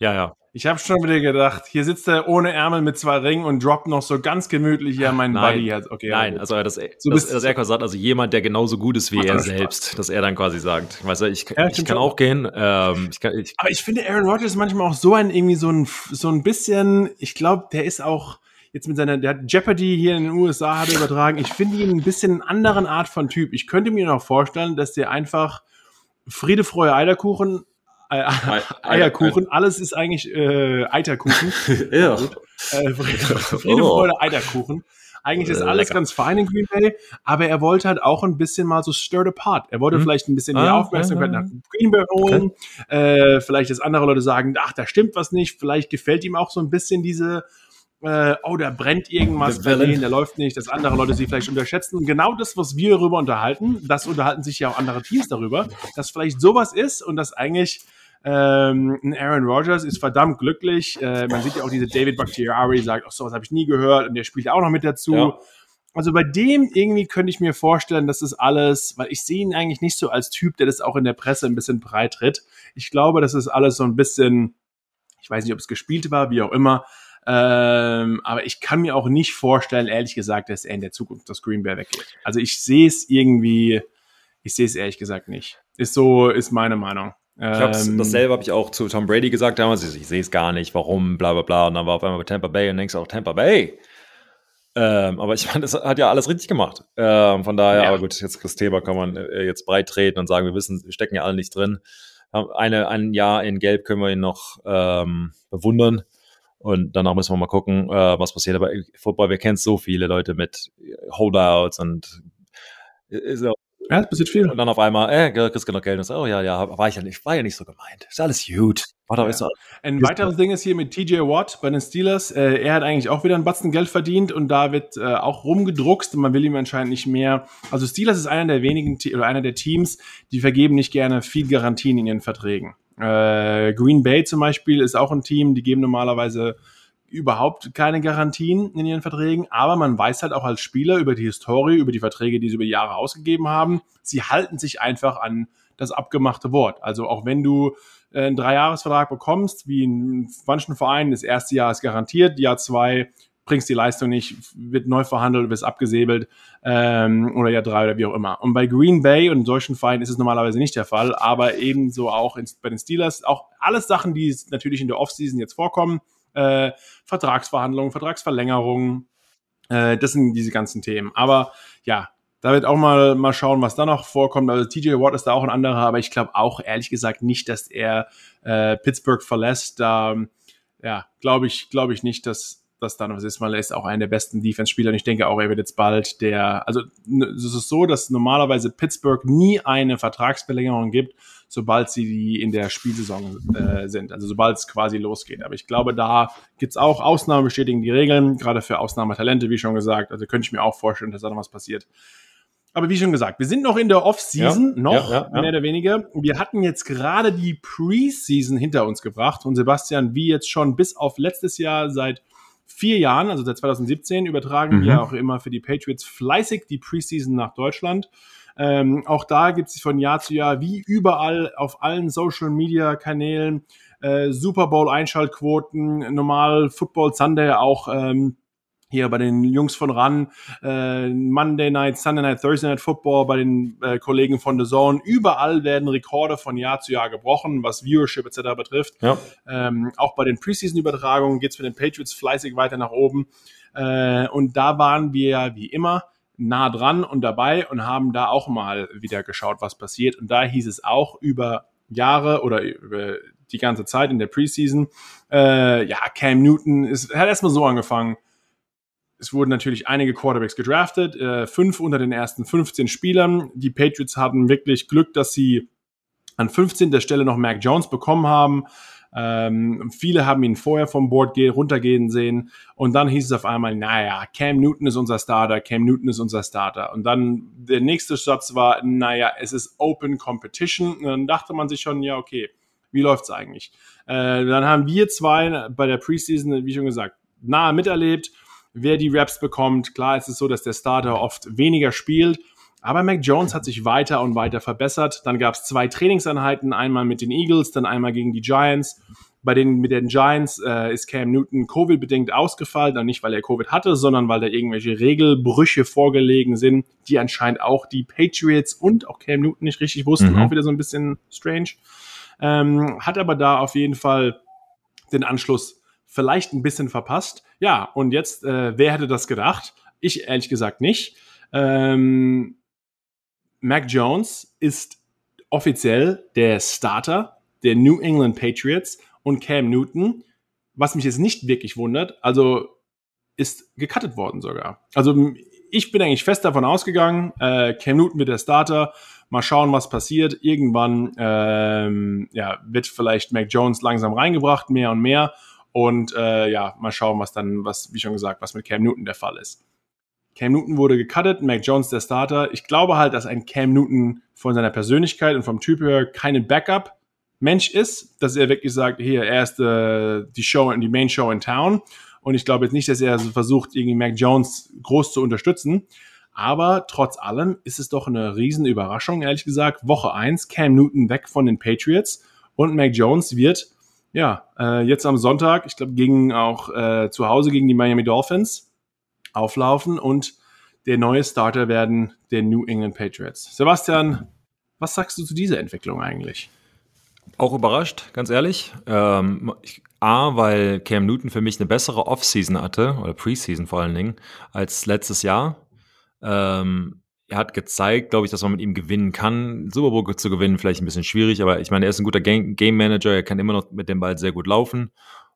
Ja, ja. Ich habe schon wieder gedacht, hier sitzt er ohne Ärmel mit zwei Ringen und droppt noch so ganz gemütlich, ja, mein nein, Buddy hat. Okay, nein, also das, so das, das, das sagt, also jemand, der genauso gut ist wie er selbst, dass er dann quasi sagt, weißt du, ich, ja, ich kann auch gehen. Ähm, ich kann, ich, Aber ich finde Aaron Rodgers manchmal auch so ein irgendwie so ein so ein bisschen, ich glaube, der ist auch jetzt mit seiner, der hat Jeopardy hier in den USA hat er übertragen. Ich finde ihn ein bisschen eine anderen Art von Typ. Ich könnte mir noch vorstellen, dass der einfach Friede, Freude, Eierkuchen äh, Eierkuchen, alles ist eigentlich äh, Eiterkuchen. [laughs] ja. Äh, [laughs] Friede, oh. Freude, Eiterkuchen. Eigentlich ist alles Lecker. ganz fein in Green Bay, aber er wollte halt auch ein bisschen mal so stirred apart. Er wollte hm. vielleicht ein bisschen mehr ah, Aufmerksamkeit nach Green Bay holen. Okay. Äh, vielleicht, dass andere Leute sagen, ach, da stimmt was nicht. Vielleicht gefällt ihm auch so ein bisschen diese äh, oh, da brennt irgendwas bei denen, der läuft nicht, dass andere Leute sie vielleicht unterschätzen. Und genau das, was wir darüber unterhalten, das unterhalten sich ja auch andere Teams darüber, dass vielleicht sowas ist und dass eigentlich Ähm, Aaron Rodgers ist verdammt glücklich. Äh, man sieht ja auch diese David Bakhtiari, sagt, ach, sowas habe ich nie gehört und der spielt auch noch mit dazu. Ja. Also bei dem irgendwie könnte ich mir vorstellen, dass das alles, weil ich sehe ihn eigentlich nicht so als Typ, der das auch in der Presse ein bisschen breit tritt. Ich glaube, das ist alles so ein bisschen, ich weiß nicht, ob es gespielt war, wie auch immer. Ähm, aber ich kann mir auch nicht vorstellen, ehrlich gesagt, dass er in der Zukunft das Green Bay weggeht. Also ich sehe es irgendwie, ich sehe es ehrlich gesagt nicht. Ist so, ist meine Meinung. Ich ähm, dasselbe habe ich auch zu Tom Brady gesagt damals. Ich, ich sehe es gar nicht, warum, bla bla bla. Und dann war auf einmal bei Tampa Bay und denkst auch Tampa Bay. Ähm, aber ich meine, das hat ja alles richtig gemacht. Ähm, von daher, ja. aber gut, jetzt das Thema kann man äh, jetzt breit treten und sagen, wir wissen, wir stecken ja alle nicht drin. Eine, ein Jahr in Gelb können wir ihn noch ähm, bewundern. Und danach müssen wir mal gucken, äh, was passiert. Aber Football, wir kennen so viele Leute mit Holdouts und äh, ist ja ja, das passiert viel. Und dann auf einmal, äh, kriegst du noch Geld. Und so, oh ja, ja, war ich ja nicht, war ja nicht so gemeint. Ist alles gut. War doch, ja. ist Ein weiteres Ding ist hier mit TJ Watt bei den Steelers. Äh, er hat eigentlich auch wieder ein Batzen Geld verdient und da wird äh, auch rumgedruckst und man will ihm anscheinend nicht mehr. Also Steelers ist einer der wenigen oder einer der Teams, die vergeben nicht gerne viel Garantien in ihren Verträgen. Äh, Green Bay zum Beispiel ist auch ein Team, die geben normalerweise überhaupt keine Garantien in ihren Verträgen, aber man weiß halt auch als Spieler über die Historie, über die Verträge, die sie über Jahre ausgegeben haben, sie halten sich einfach an das abgemachte Wort. Also auch wenn du äh, einen Dreijahresvertrag bekommst, wie in manchen Vereinen, das erste Jahr ist garantiert, Jahr zwei bringst die Leistung nicht, wird neu verhandelt, wird abgesäbelt ähm, oder Jahr drei oder wie auch immer. Und bei Green Bay und solchen Vereinen ist es normalerweise nicht der Fall, aber ebenso auch in, bei den Steelers, auch alles Sachen, die natürlich in der Offseason jetzt vorkommen, äh, Vertragsverhandlungen, Vertragsverlängerungen. Äh, das sind diese ganzen Themen. Aber ja, da wird auch mal, mal schauen, was da noch vorkommt. Also TJ Watt ist da auch ein anderer, aber ich glaube auch ehrlich gesagt nicht, dass er äh, Pittsburgh verlässt. Da ja, glaube ich, glaube ich nicht, dass dass da noch was ist, weil er ist auch einer der besten Defense-Spieler und ich denke auch, er wird jetzt bald der, also es ist so, dass normalerweise Pittsburgh nie eine Vertragsverlängerung gibt, sobald sie die in der Spielsaison äh, sind, also sobald es quasi losgeht. Aber ich glaube, da gibt's auch Ausnahmen bestätigen die Regeln, gerade für Ausnahmetalente, wie schon gesagt. Also könnte ich mir auch vorstellen, dass da noch was passiert. Aber wie schon gesagt, wir sind noch in der Off-Season, ja, noch ja, ja, mehr oder weniger. Wir hatten jetzt gerade die Pre-Season hinter uns gebracht und Sebastian, wie jetzt schon bis auf letztes Jahr seit vier Jahren, also seit 2017, übertragen mhm. wir auch immer für die Patriots fleißig die Preseason nach Deutschland. Ähm, auch da gibt es von Jahr zu Jahr, wie überall auf allen Social Media Kanälen, äh, Super Bowl Einschaltquoten, normal Football Sunday auch ähm, hier bei den Jungs von RAN, äh, Monday Night, Sunday Night, Thursday Night Football, bei den äh, Kollegen von The Zone. Überall werden Rekorde von Jahr zu Jahr gebrochen, was Viewership etc. betrifft. Ja. Ähm, auch bei den Preseason-Übertragungen geht's für den Patriots fleißig weiter nach oben. Äh, und da waren wir wie immer nah dran und dabei und haben da auch mal wieder geschaut, was passiert. Und da hieß es auch über Jahre oder über die ganze Zeit in der Preseason, äh, ja, Cam Newton ist, hat erstmal so angefangen, es wurden natürlich einige Quarterbacks gedraftet, äh, fünf unter den ersten 15 Spielern. Die Patriots hatten wirklich Glück, dass sie an 15. Stelle noch Mac Jones bekommen haben. Ähm, viele haben ihn vorher vom Board runtergehen sehen und dann hieß es auf einmal, naja, Cam Newton ist unser Starter, Cam Newton ist unser Starter. Und dann der nächste Satz war, naja, es ist Open Competition. Und dann dachte man sich schon, ja, okay, wie läuft's eigentlich? Äh, dann haben wir zwei bei der Preseason, wie schon gesagt, nahe miterlebt wer die Raps bekommt. Klar ist es so, dass der Starter oft weniger spielt, aber Mac Jones hat sich weiter und weiter verbessert. Dann gab es zwei Trainingseinheiten, einmal mit den Eagles, dann einmal gegen die Giants. Bei den mit den Giants äh, ist Cam Newton Covid-bedingt ausgefallen, dann nicht, weil er Covid hatte, sondern weil da irgendwelche Regelbrüche vorgelegen sind, die anscheinend auch die Patriots und auch Cam Newton nicht richtig wussten. Mhm. Auch wieder so ein bisschen strange. Ähm, hat aber da auf jeden Fall den Anschluss vielleicht ein bisschen verpasst. Ja, und jetzt, äh, wer hätte das gedacht? Ich ehrlich gesagt nicht. Ähm, Mac Jones ist offiziell der Starter der New England Patriots und Cam Newton, was mich jetzt nicht wirklich wundert, also ist gecuttet worden sogar. Also ich bin eigentlich fest davon ausgegangen, äh, Cam Newton wird der Starter. Mal schauen, was passiert. Irgendwann ähm, ja, wird vielleicht Mac Jones langsam reingebracht, mehr und mehr. Und äh, ja, mal schauen, was dann, was, wie schon gesagt, was mit Cam Newton der Fall ist. Cam Newton wurde gecuttet, Mac Jones der Starter. Ich glaube halt, dass ein Cam Newton von seiner Persönlichkeit und vom Typ her keine Backup Mensch ist, dass er wirklich sagt, hier, er ist äh, die Show, die Main Show in Town. Und ich glaube jetzt nicht, dass er versucht, irgendwie Mac Jones groß zu unterstützen. Aber trotz allem ist es doch eine riesen Überraschung, ehrlich gesagt. Woche eins Cam Newton weg von den Patriots und Mac Jones wird, ja, äh, jetzt am Sonntag, ich glaube, gegen auch äh, zu Hause gegen die Miami Dolphins auflaufen und der neue Starter werden der New England Patriots. Sebastian, was sagst du zu dieser Entwicklung eigentlich? Auch überrascht, ganz ehrlich. Ähm, A, weil Cam Newton für mich eine bessere Offseason hatte, oder Preseason vor allen Dingen, als letztes Jahr. Ähm, er hat gezeigt, glaube ich, dass man mit ihm gewinnen kann. Super Bowl zu gewinnen, vielleicht ein bisschen schwierig, aber ich meine, er ist ein guter Game Manager, er kann immer noch mit dem Ball sehr gut laufen.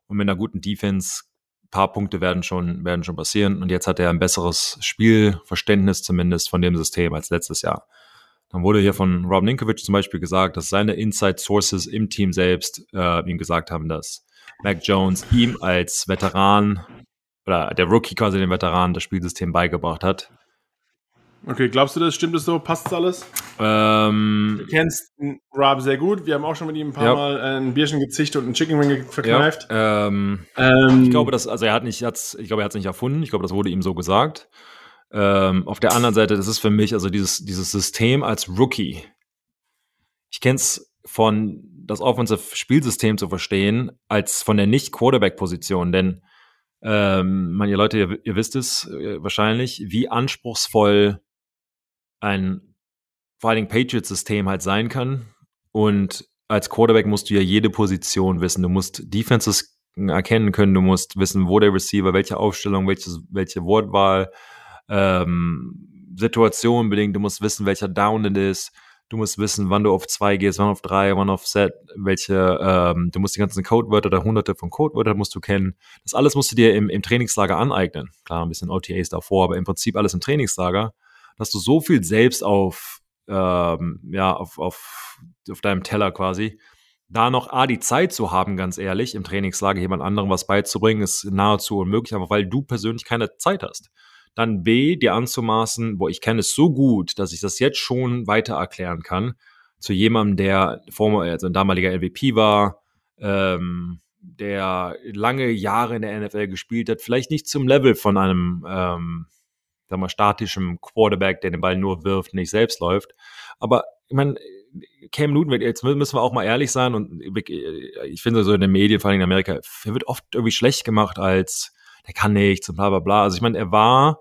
Und mit einer guten Defense, paar Punkte werden schon, werden schon passieren. Und jetzt hat er ein besseres Spielverständnis zumindest von dem System als letztes Jahr. Dann wurde hier von Rob Ninkovic zum Beispiel gesagt, dass seine Inside Sources im Team selbst äh, ihm gesagt haben, dass Mac Jones ihm als Veteran oder der Rookie quasi den Veteran das Spielsystem beigebracht hat. Okay, glaubst du das? Stimmt das so? Passt das alles? Ähm, du kennst Rob sehr gut. Wir haben auch schon mit ihm ein paar ja. Mal äh, ein Bierchen gezicht und ein Chicken Ring verkneift. Ja, ähm, ähm, ich glaube, das, also er hat nicht, ich glaube, er hat es nicht erfunden. Ich glaube, das wurde ihm so gesagt. Ähm, auf der anderen Seite, das ist für mich also dieses, dieses System als Rookie. Ich kenne es von das Offensive Spielsystem zu verstehen, als von der Nicht-Quarterback-Position, denn ähm, man, ihr Leute, ihr, ihr wisst es äh, wahrscheinlich, wie anspruchsvoll ein vor allen Dingen Patriots-System halt sein kann. Und als Quarterback musst du ja jede Position wissen. Du musst Defenses erkennen können, du musst wissen, wo der Receiver, welche Aufstellung, welches, welche Wortwahl, ähm, Situation bedingt, du musst wissen, welcher Down it ist, du musst wissen, wann du auf zwei gehst, wann auf drei, wann auf Set, welche, ähm, du musst die ganzen Codewörter oder hunderte von Codewörtern musst du kennen. Das alles musst du dir im, im Trainingslager aneignen. Klar, ein bisschen OTAs davor, aber im Prinzip alles im Trainingslager, dass du so viel selbst auf, ähm, ja, auf, auf, auf deinem Teller quasi, da noch A, die Zeit zu haben, ganz ehrlich, im Trainingslager jemand anderem was beizubringen, ist nahezu unmöglich, aber weil du persönlich keine Zeit hast. Dann B, dir anzumaßen, wo ich kenne es so gut, dass ich das jetzt schon weiter erklären kann, zu jemandem, der former, also ein damaliger MVP war, ähm, der lange Jahre in der NFL gespielt hat, vielleicht nicht zum Level von einem, ähm, sag mal, statischen Quarterback, der den Ball nur wirft, nicht selbst läuft. Aber ich meine, Cam Newton, jetzt müssen wir auch mal ehrlich sein und ich finde so in den Medien, vor allem in Amerika, er wird oft irgendwie schlecht gemacht als der kann nichts und bla bla bla. Also ich meine, er war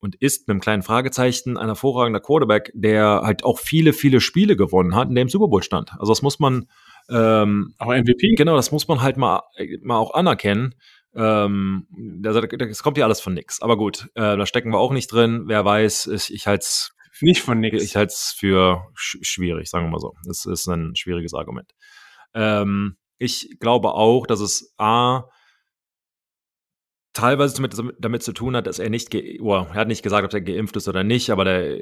und ist mit einem kleinen Fragezeichen ein hervorragender Quarterback, der halt auch viele, viele Spiele gewonnen hat, in dem Super Bowl stand. Also das muss man ähm, auch MVP? Genau, das muss man halt mal, mal auch anerkennen. Ähm, das kommt ja alles von nix. Aber gut, äh, da stecken wir auch nicht drin. Wer weiß, ich, ich halte es nicht von nix. Ich halte es für sch schwierig, sagen wir mal so. Das ist ein schwieriges Argument. Ähm, ich glaube auch, dass es A teilweise damit, damit zu tun hat, dass er nicht, oh, er hat nicht gesagt, ob er geimpft ist oder nicht, aber der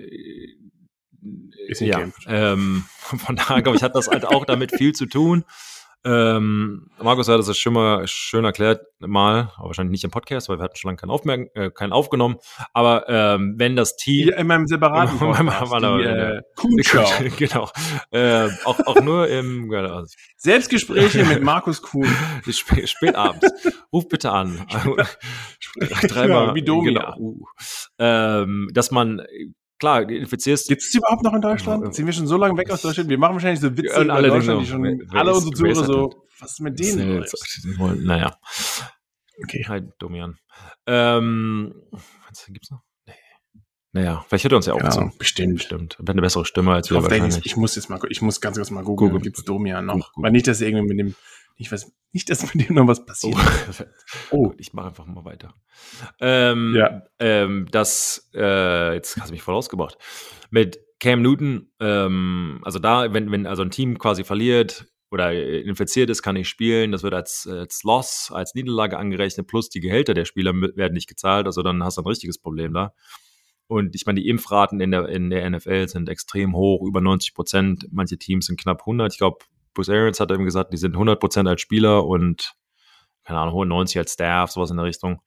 ist nicht ja, geimpft. Ähm, [laughs] von daher glaube ich, hat das halt auch damit viel zu tun. Ähm, Markus hat das schon mal schön erklärt, mal, aber wahrscheinlich nicht im Podcast, weil wir hatten schon lange keinen, Aufmerk äh, keinen aufgenommen. Aber ähm, wenn das Team. Hier in meinem separaten [laughs] Podcast, die, äh, Kuhn-Show. [laughs] genau. Äh, auch, auch nur im. Genau. Selbstgespräche mit Markus Kuhn. [laughs] Spät, spät abends. Ruf bitte an. Dreimal. Ja, wie Domina. Genau. Uh. Ähm, dass man klar, infizierst. Gibt es die überhaupt noch in Deutschland? Ja, Sind wir schon so lange weg aus Deutschland? Wir machen wahrscheinlich so Witze in Deutschland, die schon wer, wer alle unsere Zuhörer so, was ist mit denen? Ist naja. Okay. Hi, Domian. Ähm, was gibt's noch? Nee. Naja, vielleicht hört er uns ja auch genau, zu. Bestimmt. Bestimmt. Er hat eine bessere Stimme als wir wahrscheinlich. Ich muss jetzt mal, ich muss ganz kurz mal googeln. Google. Gibt's Domian noch? Google. Weil nicht, dass irgendwie mit dem ich weiß nicht, dass mit dem noch was passiert. Oh, [laughs] oh. ich mache einfach mal weiter. Ähm, ja. Ähm, das, äh, jetzt hast du mich voll ausgebracht. Mit Cam Newton, ähm, also da, wenn, wenn also ein Team quasi verliert oder infiziert ist, kann ich spielen. Das wird als, als Loss, als Niederlage angerechnet, plus die Gehälter der Spieler werden nicht gezahlt. Also dann hast du ein richtiges Problem da. Und ich meine, die Impfraten in der, in der NFL sind extrem hoch, über 90 Prozent. Manche Teams sind knapp 100. Ich glaube, Bruce Arians hat eben gesagt, die sind 100% als Spieler und, keine Ahnung, 190 als Staff, sowas in der Richtung.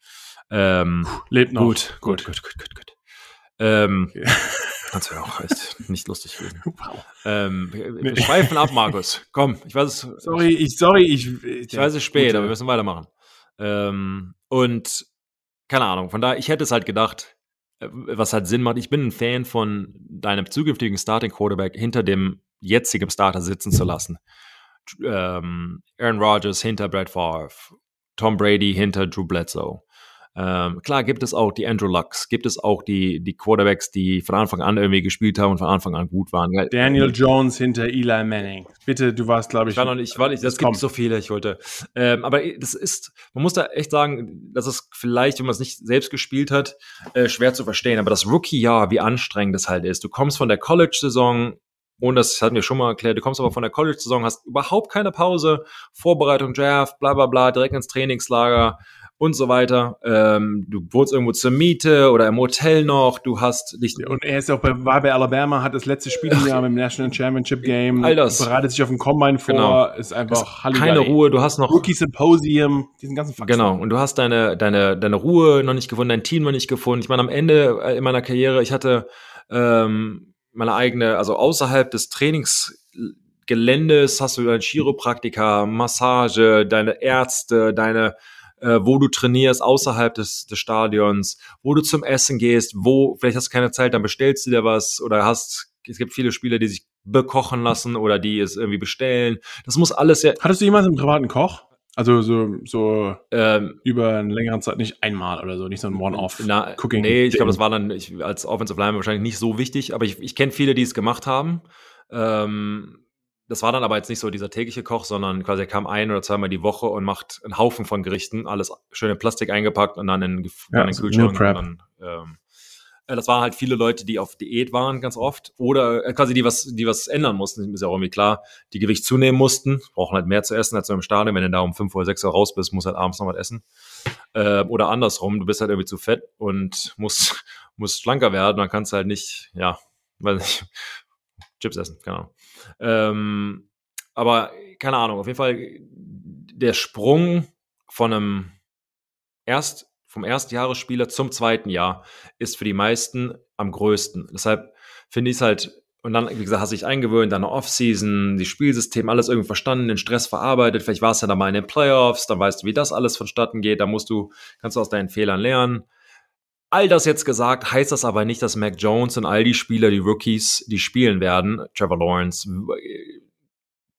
Ähm, Lebt noch. Gut, gut, gut, gut, gut, gut. Ähm, okay. [laughs] Das wäre auch echt nicht lustig gewesen. [laughs] Wow. Ähm, nee. schweifen ab, Markus. [laughs] Komm, ich weiß es. Sorry, ich, sorry, ich. Ich weiß es spät, aber wir müssen weitermachen. Ähm, und keine Ahnung, von daher, ich hätte es halt gedacht, äh, was halt Sinn macht. Ich bin ein Fan von deinem zukünftigen Starting Quarterback hinter dem jetzigen Starter sitzen zu lassen. Ähm, Aaron Rodgers hinter Brett Favre, Tom Brady hinter Drew Bledsoe. Ähm, klar gibt es auch die Andrew Lucks, gibt es auch die, die Quarterbacks, die von Anfang an irgendwie gespielt haben und von Anfang an gut waren. Daniel Jones hinter Eli Manning. Bitte, du warst, glaube ich. Ich war noch nicht, war nicht das, das gibt so viele, ich wollte. Ähm, aber das ist, man muss da echt sagen, das ist vielleicht, wenn man es nicht selbst gespielt hat, äh, schwer zu verstehen. Aber das Rookie-Jahr, wie anstrengend das halt ist. Du kommst von der College-Saison, und das hatten wir schon mal erklärt, du kommst aber von der College-Saison, hast überhaupt keine Pause, Vorbereitung, Draft, bla bla bla, direkt ins Trainingslager und so weiter. Ähm, du wohnst irgendwo zur Miete oder im Hotel noch, du hast dich. Und er ist auch bei, war bei Alabama, hat das letzte Spiel im Jahr im National Championship Game, All das. bereitet sich auf den Combine vor, genau. ist einfach ist Keine Ruhe, du hast noch. Rookie Symposium, diesen ganzen Faxen. Genau, und du hast deine, deine, deine Ruhe noch nicht gefunden, dein Team noch nicht gefunden. Ich meine, am Ende äh, in meiner Karriere, ich hatte ähm, meine eigene, also außerhalb des Trainingsgeländes hast du deinen Chiropraktiker, Massage, deine Ärzte, deine äh, wo du trainierst außerhalb des, des Stadions, wo du zum Essen gehst, wo, vielleicht hast du keine Zeit, dann bestellst du dir was oder hast, es gibt viele Spieler, die sich bekochen lassen oder die es irgendwie bestellen. Das muss alles ja. Hattest du jemals einen privaten Koch? Also so, so ähm, über eine längere Zeit, nicht einmal oder so, nicht so ein One-Off-Cooking. Nee, ich glaube, das war dann ich, als Offensive Line wahrscheinlich nicht so wichtig, aber ich, ich kenne viele, die es gemacht haben. Ähm, das war dann aber jetzt nicht so dieser tägliche Koch, sondern quasi er kam ein oder zweimal die Woche und macht einen Haufen von Gerichten, alles schön in Plastik eingepackt und dann in, ja, in den Kühlschrank. Und dann, ähm, äh, das waren halt viele Leute, die auf Diät waren ganz oft oder äh, quasi die was, die was ändern mussten. Ist ja auch irgendwie klar, die Gewicht zunehmen mussten, brauchen halt mehr zu essen als im Stadion. Wenn du da um fünf oder sechs Uhr raus bist, musst halt abends noch was essen. Äh, oder andersrum, du bist halt irgendwie zu fett und [laughs] musst, musst schlanker werden. Dann kannst du halt nicht, ja, weiß nicht, [laughs] Chips essen, genau. Ähm, aber keine Ahnung, auf jeden Fall der Sprung von einem erst vom Erstjahresspieler zum zweiten Jahr ist für die meisten am größten. Deshalb finde ich es halt, und dann, wie gesagt, hast du dich eingewöhnt, deine Offseason, die Spielsystem, alles irgendwie verstanden, den Stress verarbeitet, vielleicht warst du ja da mal in den Playoffs, dann weißt du, wie das alles vonstatten geht, da musst du, kannst du aus deinen Fehlern lernen. All das jetzt gesagt, heißt das aber nicht, dass Mac Jones und all die Spieler, die Rookies, die spielen werden, Trevor Lawrence,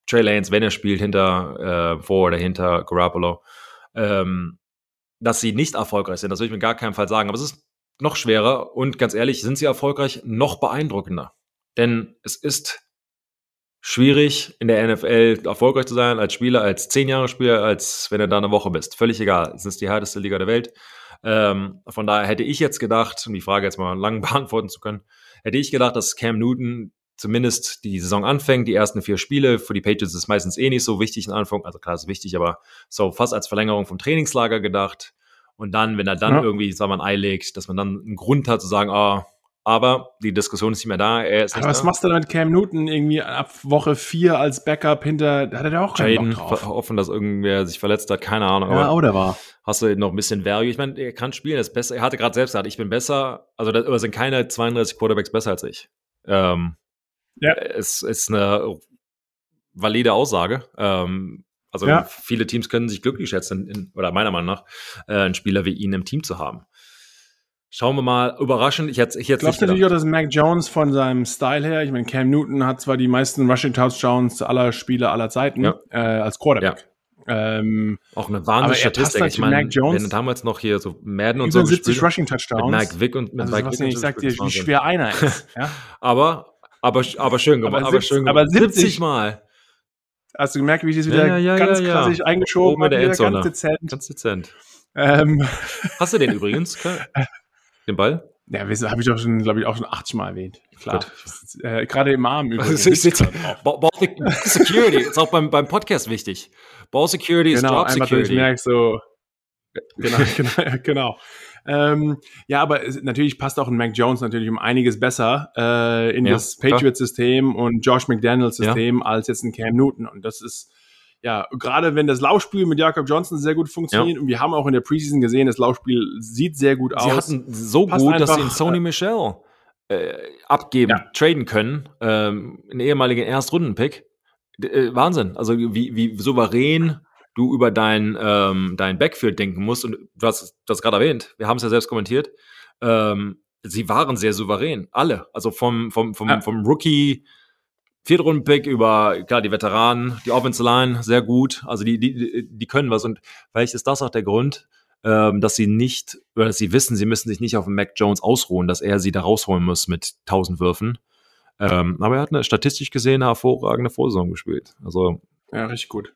Trey Lance, wenn er spielt, hinter äh, vor oder hinter Garoppolo, ähm, dass sie nicht erfolgreich sind. Das will ich mir gar keinen Fall sagen. Aber es ist noch schwerer und ganz ehrlich, sind sie erfolgreich, noch beeindruckender. Denn es ist schwierig, in der NFL erfolgreich zu sein als Spieler, als zehn Jahre Spieler, als wenn du da eine Woche bist. Völlig egal. Es ist die härteste Liga der Welt. Ähm, von daher hätte ich jetzt gedacht, um die Frage jetzt mal lang [laughs] beantworten zu können, hätte ich gedacht, dass Cam Newton zumindest die Saison anfängt, die ersten vier Spiele. Für die Patriots ist es meistens eh nicht so wichtig in Anfang, also klar ist wichtig, aber so fast als Verlängerung vom Trainingslager gedacht. Und dann, wenn er dann ja. irgendwie, sagen wir, ein Ei legt, dass man dann einen Grund hat zu sagen, ah, aber die Diskussion ist nicht mehr da. Er ist aber was da. machst du dann mit Cam Newton irgendwie ab Woche 4 als Backup hinter, da hat er da auch keinen Jaden, Bock drauf. hoffen, dass irgendwer sich verletzt hat, keine Ahnung. Ja, oder war. Hast du noch ein bisschen Value? Ich meine, er kann spielen, er ist besser. Er hatte gerade selbst gesagt, ich bin besser, also da sind keine 32 Quarterbacks besser als ich. Ähm, ja. Es ist eine valide Aussage. Ähm, also ja. viele Teams können sich glücklich schätzen, in, oder meiner Meinung nach, äh, einen Spieler wie ihn im Team zu haben. Schauen wir mal, überraschend. Ich hätte, ich hätte Glaubst du natürlich auch, dass Mac Jones von seinem Style her, ich meine, Cam Newton hat zwar die meisten Rushing Touchdowns aller Spieler aller Zeiten ja. äh, als Quarterback. Ja. Ähm, auch eine wahnsinnige Statistik. Halt ich meine, wenn damals noch hier so Madden und so 70 Rushing Touchdowns. Mit Mac Vick und mit also Mike Vick. Ich sag dir, wie schwer einer ist. [laughs] ja? aber, aber, aber schön gemacht. Aber, aber, schön gemacht. aber 70, 70 Mal. Hast du gemerkt, wie ich das wieder ja, ja, ganz ja, klassisch eingeschoben habe? Ganz dezent. Ganz dezent. Ähm. Hast du den [laughs] übrigens? Den Ball? Ja, habe ich doch schon, glaube ich, auch schon 80 Mal erwähnt. Klar. Äh, Gerade im Arm übrigens. Ball Security ist auch beim, beim Podcast wichtig. Ball Security genau, ist Job Security. Ich merke so, genau, [laughs] genau, genau. Ähm, ja, aber es, natürlich passt auch ein Mac Jones natürlich um einiges besser äh, in ja, das Patriots-System und Josh McDaniels-System ja. als jetzt ein Cam Newton. Und das ist ja, gerade wenn das Laufspiel mit Jakob Johnson sehr gut funktioniert ja. und wir haben auch in der Preseason gesehen, das Laufspiel sieht sehr gut aus. Sie hatten so Passt gut, dass sie in Sony Michel äh, abgeben, ja. traden können. Ähm, einen ehemaligen Erstrunden-Pick. Äh, Wahnsinn. Also wie, wie souverän du über dein, ähm, dein Backfield denken musst. Und du hast das gerade erwähnt, wir haben es ja selbst kommentiert. Ähm, sie waren sehr souverän, alle. Also vom, vom, vom, ja. vom Rookie, Viertrunden-Pick über, klar, die Veteranen, die Offensive Line, sehr gut. Also die, die, die können was. Und vielleicht ist das auch der Grund, ähm, dass sie nicht, oder dass sie wissen, sie müssen sich nicht auf Mac Jones ausruhen, dass er sie da rausholen muss mit 1000 Würfen. Ähm, aber er hat eine statistisch gesehen eine hervorragende Vorsaison gespielt. Also. Ja, richtig gut.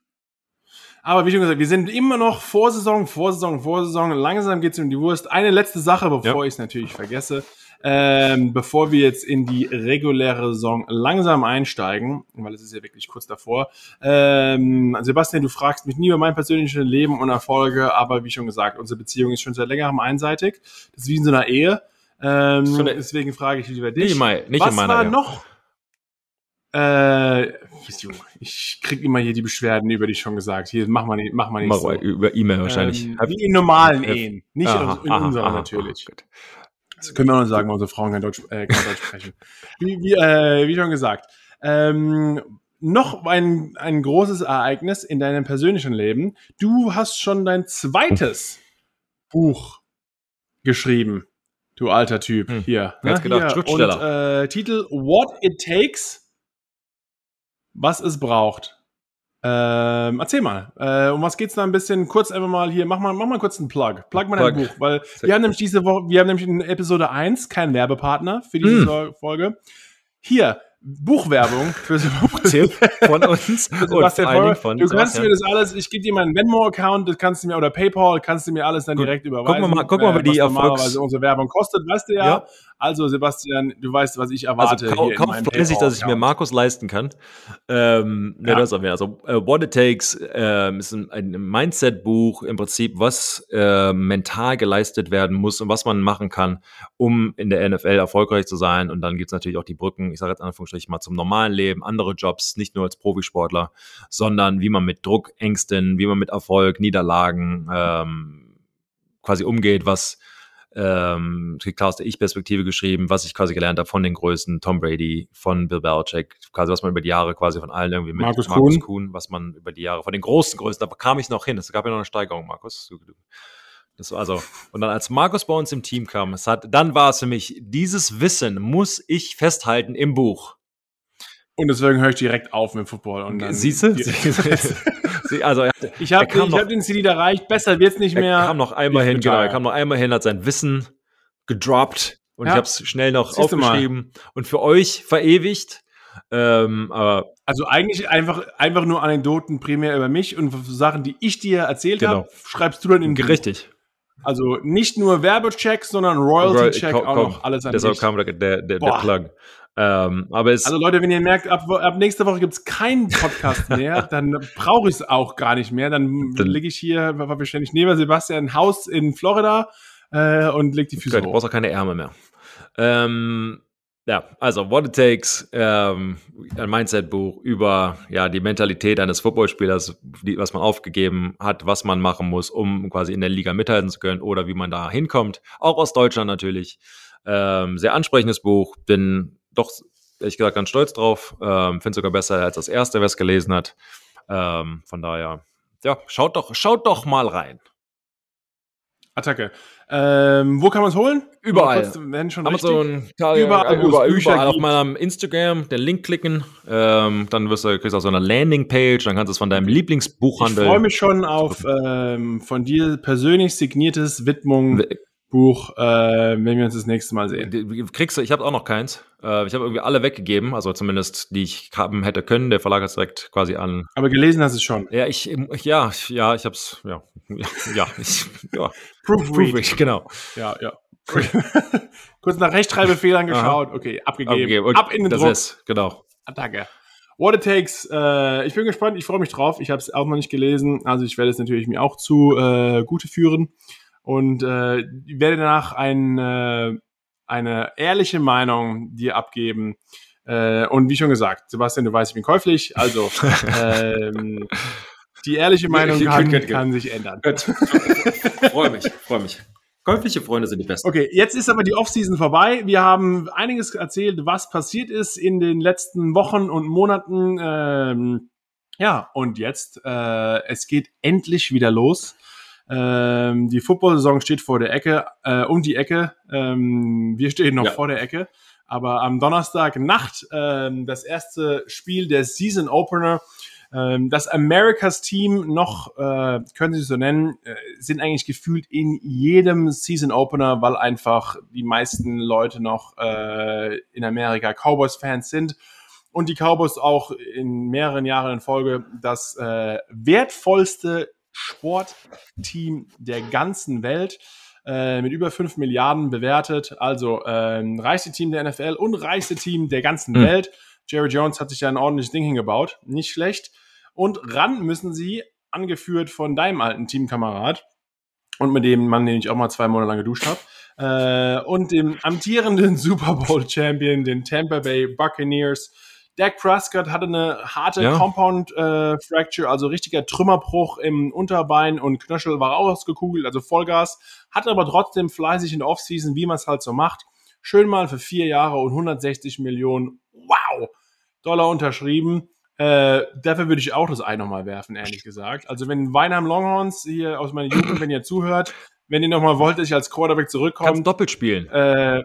Aber wie schon gesagt, wir sind immer noch Vorsaison, Vorsaison, Vorsaison. Langsam geht es um die Wurst. Eine letzte Sache, bevor ja. ich es natürlich vergesse. Ähm, bevor wir jetzt in die reguläre Saison langsam einsteigen, weil es ist ja wirklich kurz davor. Ähm, Sebastian, du fragst mich nie über mein persönliches Leben und Erfolge, aber wie schon gesagt, unsere Beziehung ist schon seit längerem einseitig. Das ist wie in so einer Ehe. Ähm, deswegen frage ich lieber dich. Nicht, mal, nicht Was in meiner war Ehe. noch? Äh, ich krieg immer hier die Beschwerden, über die schon gesagt. Hier, mach mal nicht, mach mal nicht mach so. Über E-Mail wahrscheinlich. Ähm, wie in normalen Ehen. Nicht aha, in, in unseren natürlich. Aha, das können wir auch noch sagen, weil unsere Frauen kein Deutsch, äh, kein Deutsch sprechen. Wie, wie, äh, wie schon gesagt. Ähm, noch ein, ein großes Ereignis in deinem persönlichen Leben. Du hast schon dein zweites Buch geschrieben. Du alter Typ. Hm. Hier. Jetzt ne? gedacht, Hier. Und äh, Titel What It Takes was es braucht. Ähm, erzähl mal, äh, um was geht's da ein bisschen? Kurz einfach mal hier, mach mal, mach mal kurz einen Plug. Plug mal Plug. dein Buch, weil wir haben nämlich diese Woche, wir haben nämlich in Episode 1 keinen Werbepartner für diese mm. Folge. Hier, Buchwerbung für [laughs] Sebastian von uns und von Du kannst mir das alles, ich gebe dir meinen Venmo-Account, das kannst du mir, oder PayPal, kannst du mir alles dann Gut. direkt überweisen. Gucken wir mal, gucken wir mal, wie die normalerweise unsere Werbung kostet, weißt du ja. ja. Also Sebastian, du weißt, was ich erwarte. Also, kau kauf fleißig, dass ich mir Markus leisten kann. Ähm, ja. das auch mehr. Also uh, What It Takes äh, ist ein, ein Mindset-Buch im Prinzip, was äh, mental geleistet werden muss und was man machen kann, um in der NFL erfolgreich zu sein. Und dann gibt es natürlich auch die Brücken, ich sage jetzt Anführungsstrichen mal zum normalen Leben, andere Jobs, nicht nur als Profisportler, sondern wie man mit Druck, Ängsten, wie man mit Erfolg, Niederlagen ähm, quasi umgeht, was ähm, klar aus der Ich-Perspektive geschrieben, was ich quasi gelernt habe von den Größen, Tom Brady, von Bill Belichick, quasi was man über die Jahre quasi von allen irgendwie mit Markus, Markus Kuhn. Was man über die Jahre von den großen Größen, da kam ich noch hin, es gab ja noch eine Steigerung, Markus. Das war also, und dann als Markus bei uns im Team kam, es hat, dann war es für mich, dieses Wissen muss ich festhalten im Buch. Und deswegen höre ich direkt auf mit Football. Und dann Siehst du? [laughs] also ich habe hab den CD erreicht, besser wird's nicht mehr. Er kam noch einmal hin, genau, er kam noch einmal hin, hat sein Wissen gedroppt und ja. ich habe es schnell noch Siehst aufgeschrieben und für euch verewigt. Ähm, aber also eigentlich einfach, einfach nur Anekdoten primär über mich und Sachen, die ich dir erzählt genau. habe, schreibst du dann in Richtig. Also nicht nur Werbecheck, sondern Royalty-Check auch noch alles an Deshalb kam der, der, der, der Plug. Ähm, aber es also Leute, wenn ihr merkt, ab, ab nächste Woche gibt es keinen Podcast [laughs] mehr, dann brauche ich es auch gar nicht mehr. Dann, dann liege ich hier wahrscheinlich neben Sebastian ein Haus in Florida äh, und leg die Füße okay, hoch. Du brauchst auch keine Ärmel mehr. Ähm, ja, also What It Takes, ähm, ein Mindset-Buch über ja, die Mentalität eines Footballspielers, die, was man aufgegeben hat, was man machen muss, um quasi in der Liga mithalten zu können oder wie man da hinkommt. Auch aus Deutschland natürlich. Ähm, sehr ansprechendes Buch, bin doch, ehrlich gesagt, ganz stolz drauf. Ähm, Finde sogar besser als das erste, wer es gelesen hat. Ähm, von daher, ja, schaut doch, schaut doch mal rein. Attacke. Ähm, wo kann man es holen? Überall. Kurz, wenn schon Amazon, überall, überall, überall, überall auf meinem Instagram den Link klicken. Ähm, dann wirst du, kriegst du auch so eine Landingpage, dann kannst du es von deinem Lieblingsbuchhandel. Ich freue mich schon auf ähm, von dir persönlich signiertes Widmung Buch, äh, wenn wir uns das nächste Mal sehen. Kriegst du, ich habe auch noch keins. Äh, ich habe irgendwie alle weggegeben, also zumindest die ich haben hätte können. Der Verlag hat direkt quasi an. Aber gelesen hast du es schon. Ja, ich, ja, ja, ich habe es, ja, ja, ich, ja. [laughs] Proofread. genau. Ja, ja. [laughs] Kurz nach Rechtschreibfehlern geschaut. Okay, abgegeben. abgegeben. Okay, Ab in den das Druck. Ist, genau. Danke. What it takes. Äh, ich bin gespannt. Ich freue mich drauf. Ich habe es auch noch nicht gelesen. Also ich werde es natürlich mir auch zu äh, Gute führen und äh, werde danach ein, äh, eine ehrliche Meinung dir abgeben. Äh, und wie schon gesagt, Sebastian, du weißt, ich bin käuflich, also [laughs] ähm, die ehrliche Meinung kann, kann sich ändern. [laughs] Freue mich, freue mich. Käufliche Freunde sind die besten. Okay, jetzt ist aber die Offseason vorbei. Wir haben einiges erzählt, was passiert ist in den letzten Wochen und Monaten. Ähm, ja, und jetzt, äh, es geht endlich wieder los. Ähm, die Football-Saison steht vor der Ecke, äh, um die Ecke. Ähm, wir stehen noch ja. vor der Ecke. Aber am Donnerstag Nacht ähm, das erste Spiel der Season Opener. Ähm, das Americas Team noch, äh, können Sie so nennen, äh, sind eigentlich gefühlt in jedem Season Opener, weil einfach die meisten Leute noch äh, in Amerika Cowboys-Fans sind und die Cowboys auch in mehreren Jahren in Folge das äh, wertvollste Sportteam der ganzen Welt äh, mit über 5 Milliarden bewertet. Also äh, reichste Team der NFL und reichste Team der ganzen mhm. Welt. Jerry Jones hat sich ja ein ordentliches Ding hingebaut. Nicht schlecht. Und ran müssen sie, angeführt von deinem alten Teamkamerad und mit dem Mann, den ich auch mal zwei Monate lang geduscht habe, äh, und dem amtierenden [laughs] Super Bowl Champion, den Tampa Bay Buccaneers, Dak Prescott hatte eine harte ja. Compound äh, Fracture, also richtiger Trümmerbruch im Unterbein und Knöchel war ausgekugelt, also Vollgas, hat aber trotzdem fleißig in der Offseason, wie man es halt so macht, schön mal für vier Jahre und 160 Millionen, wow, Dollar unterschrieben. Äh, dafür würde ich auch das Ei nochmal werfen, ehrlich gesagt. Also wenn Weinheim Longhorns hier aus meiner Jugend, wenn ihr zuhört, wenn ihr nochmal wollt, dass ich als Quarterback zurückkomme. Kannst doppelt spielen. Äh,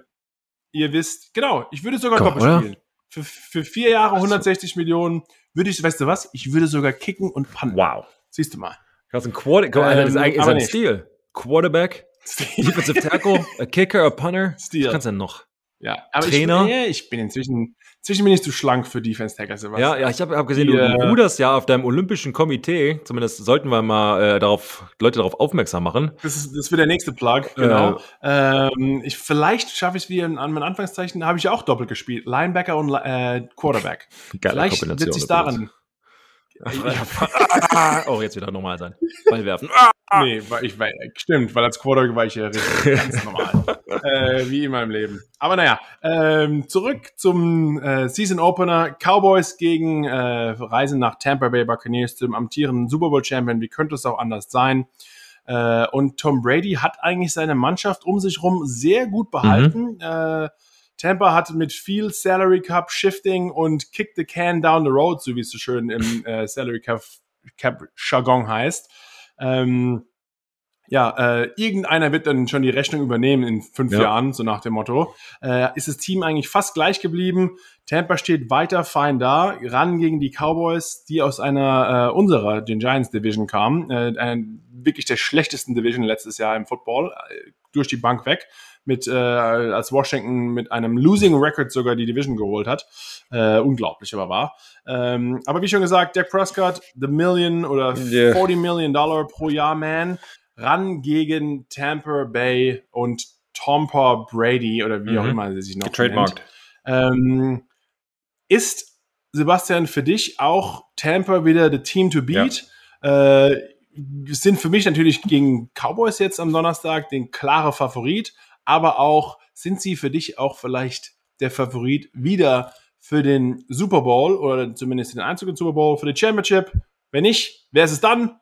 ihr wisst, genau, ich würde sogar Komm, doppelt oder? spielen für, für vier Jahre 160 Millionen würde ich, weißt du was? Ich würde sogar kicken und punten. Wow. Siehst du mal. Das ist ein Quarterback. Ähm, ist eigentlich ist ein Stil. Quarterback, [laughs] Defensive Tackle, a Kicker, a Punter. Stil. Was kannst du denn noch? Ja, aber Trainer. Ich, ich bin inzwischen, inzwischen bin ich zu schlank für Defense Tackle. Ja, ja, ich habe hab gesehen, die, du, du ruderst ja auf deinem olympischen Komitee. Zumindest sollten wir mal äh, darauf, Leute darauf aufmerksam machen. Das, ist, das wird der nächste Plug, genau. Äh, ähm, ich, vielleicht schaffe ich es wie an meinen Anfangszeichen, da habe ich auch doppelt gespielt. Linebacker und äh, Quarterback. [laughs] Geile vielleicht wird sich daran. [laughs] [laughs] oh, jetzt wieder normal sein. Ball werfen. Nee, weil ich, weil, stimmt, weil als Quarterback war ich ja richtig [laughs] ganz normal. äh, wie immer im Leben. Aber naja, ähm, zurück zum äh, Season Opener. Cowboys gegen äh, Reisen nach Tampa Bay Buccaneers, zum amtierenden Super Bowl Champion. Wie könnte es auch anders sein? Äh, und Tom Brady hat eigentlich seine Mannschaft um sich rum sehr gut behalten. Mhm. Äh, Tampa hat mit viel Salary Cup Shifting und Kick the Can down the road, so wie es so schön im äh, Salary Cup, Cap Jargon heißt. Ähm, ja, äh, irgendeiner wird dann schon die Rechnung übernehmen in fünf ja. Jahren, so nach dem Motto. Äh, ist das Team eigentlich fast gleich geblieben. Tampa steht weiter fein da, ran gegen die Cowboys, die aus einer äh, unserer, den Giants Division kamen. Äh, wirklich der schlechtesten Division letztes Jahr im Football, äh, durch die Bank weg mit äh, als Washington mit einem Losing Record sogar die Division geholt hat. Äh, unglaublich, aber wahr. Ähm, aber wie schon gesagt, Dak Prescott, the Million oder yeah. 40 Million Dollar pro Jahr Man, ran gegen Tampa Bay und Tompa Brady oder wie mhm. auch immer er sich noch nennt. Ähm, ist Sebastian für dich auch Tampa wieder the Team to beat? Ja. Äh, sind für mich natürlich gegen Cowboys jetzt am Donnerstag den klare Favorit, aber auch, sind sie für dich auch vielleicht der Favorit wieder für den Super Bowl oder zumindest den Einzug in Super Bowl, für die Championship? Wenn nicht, wer ist es dann?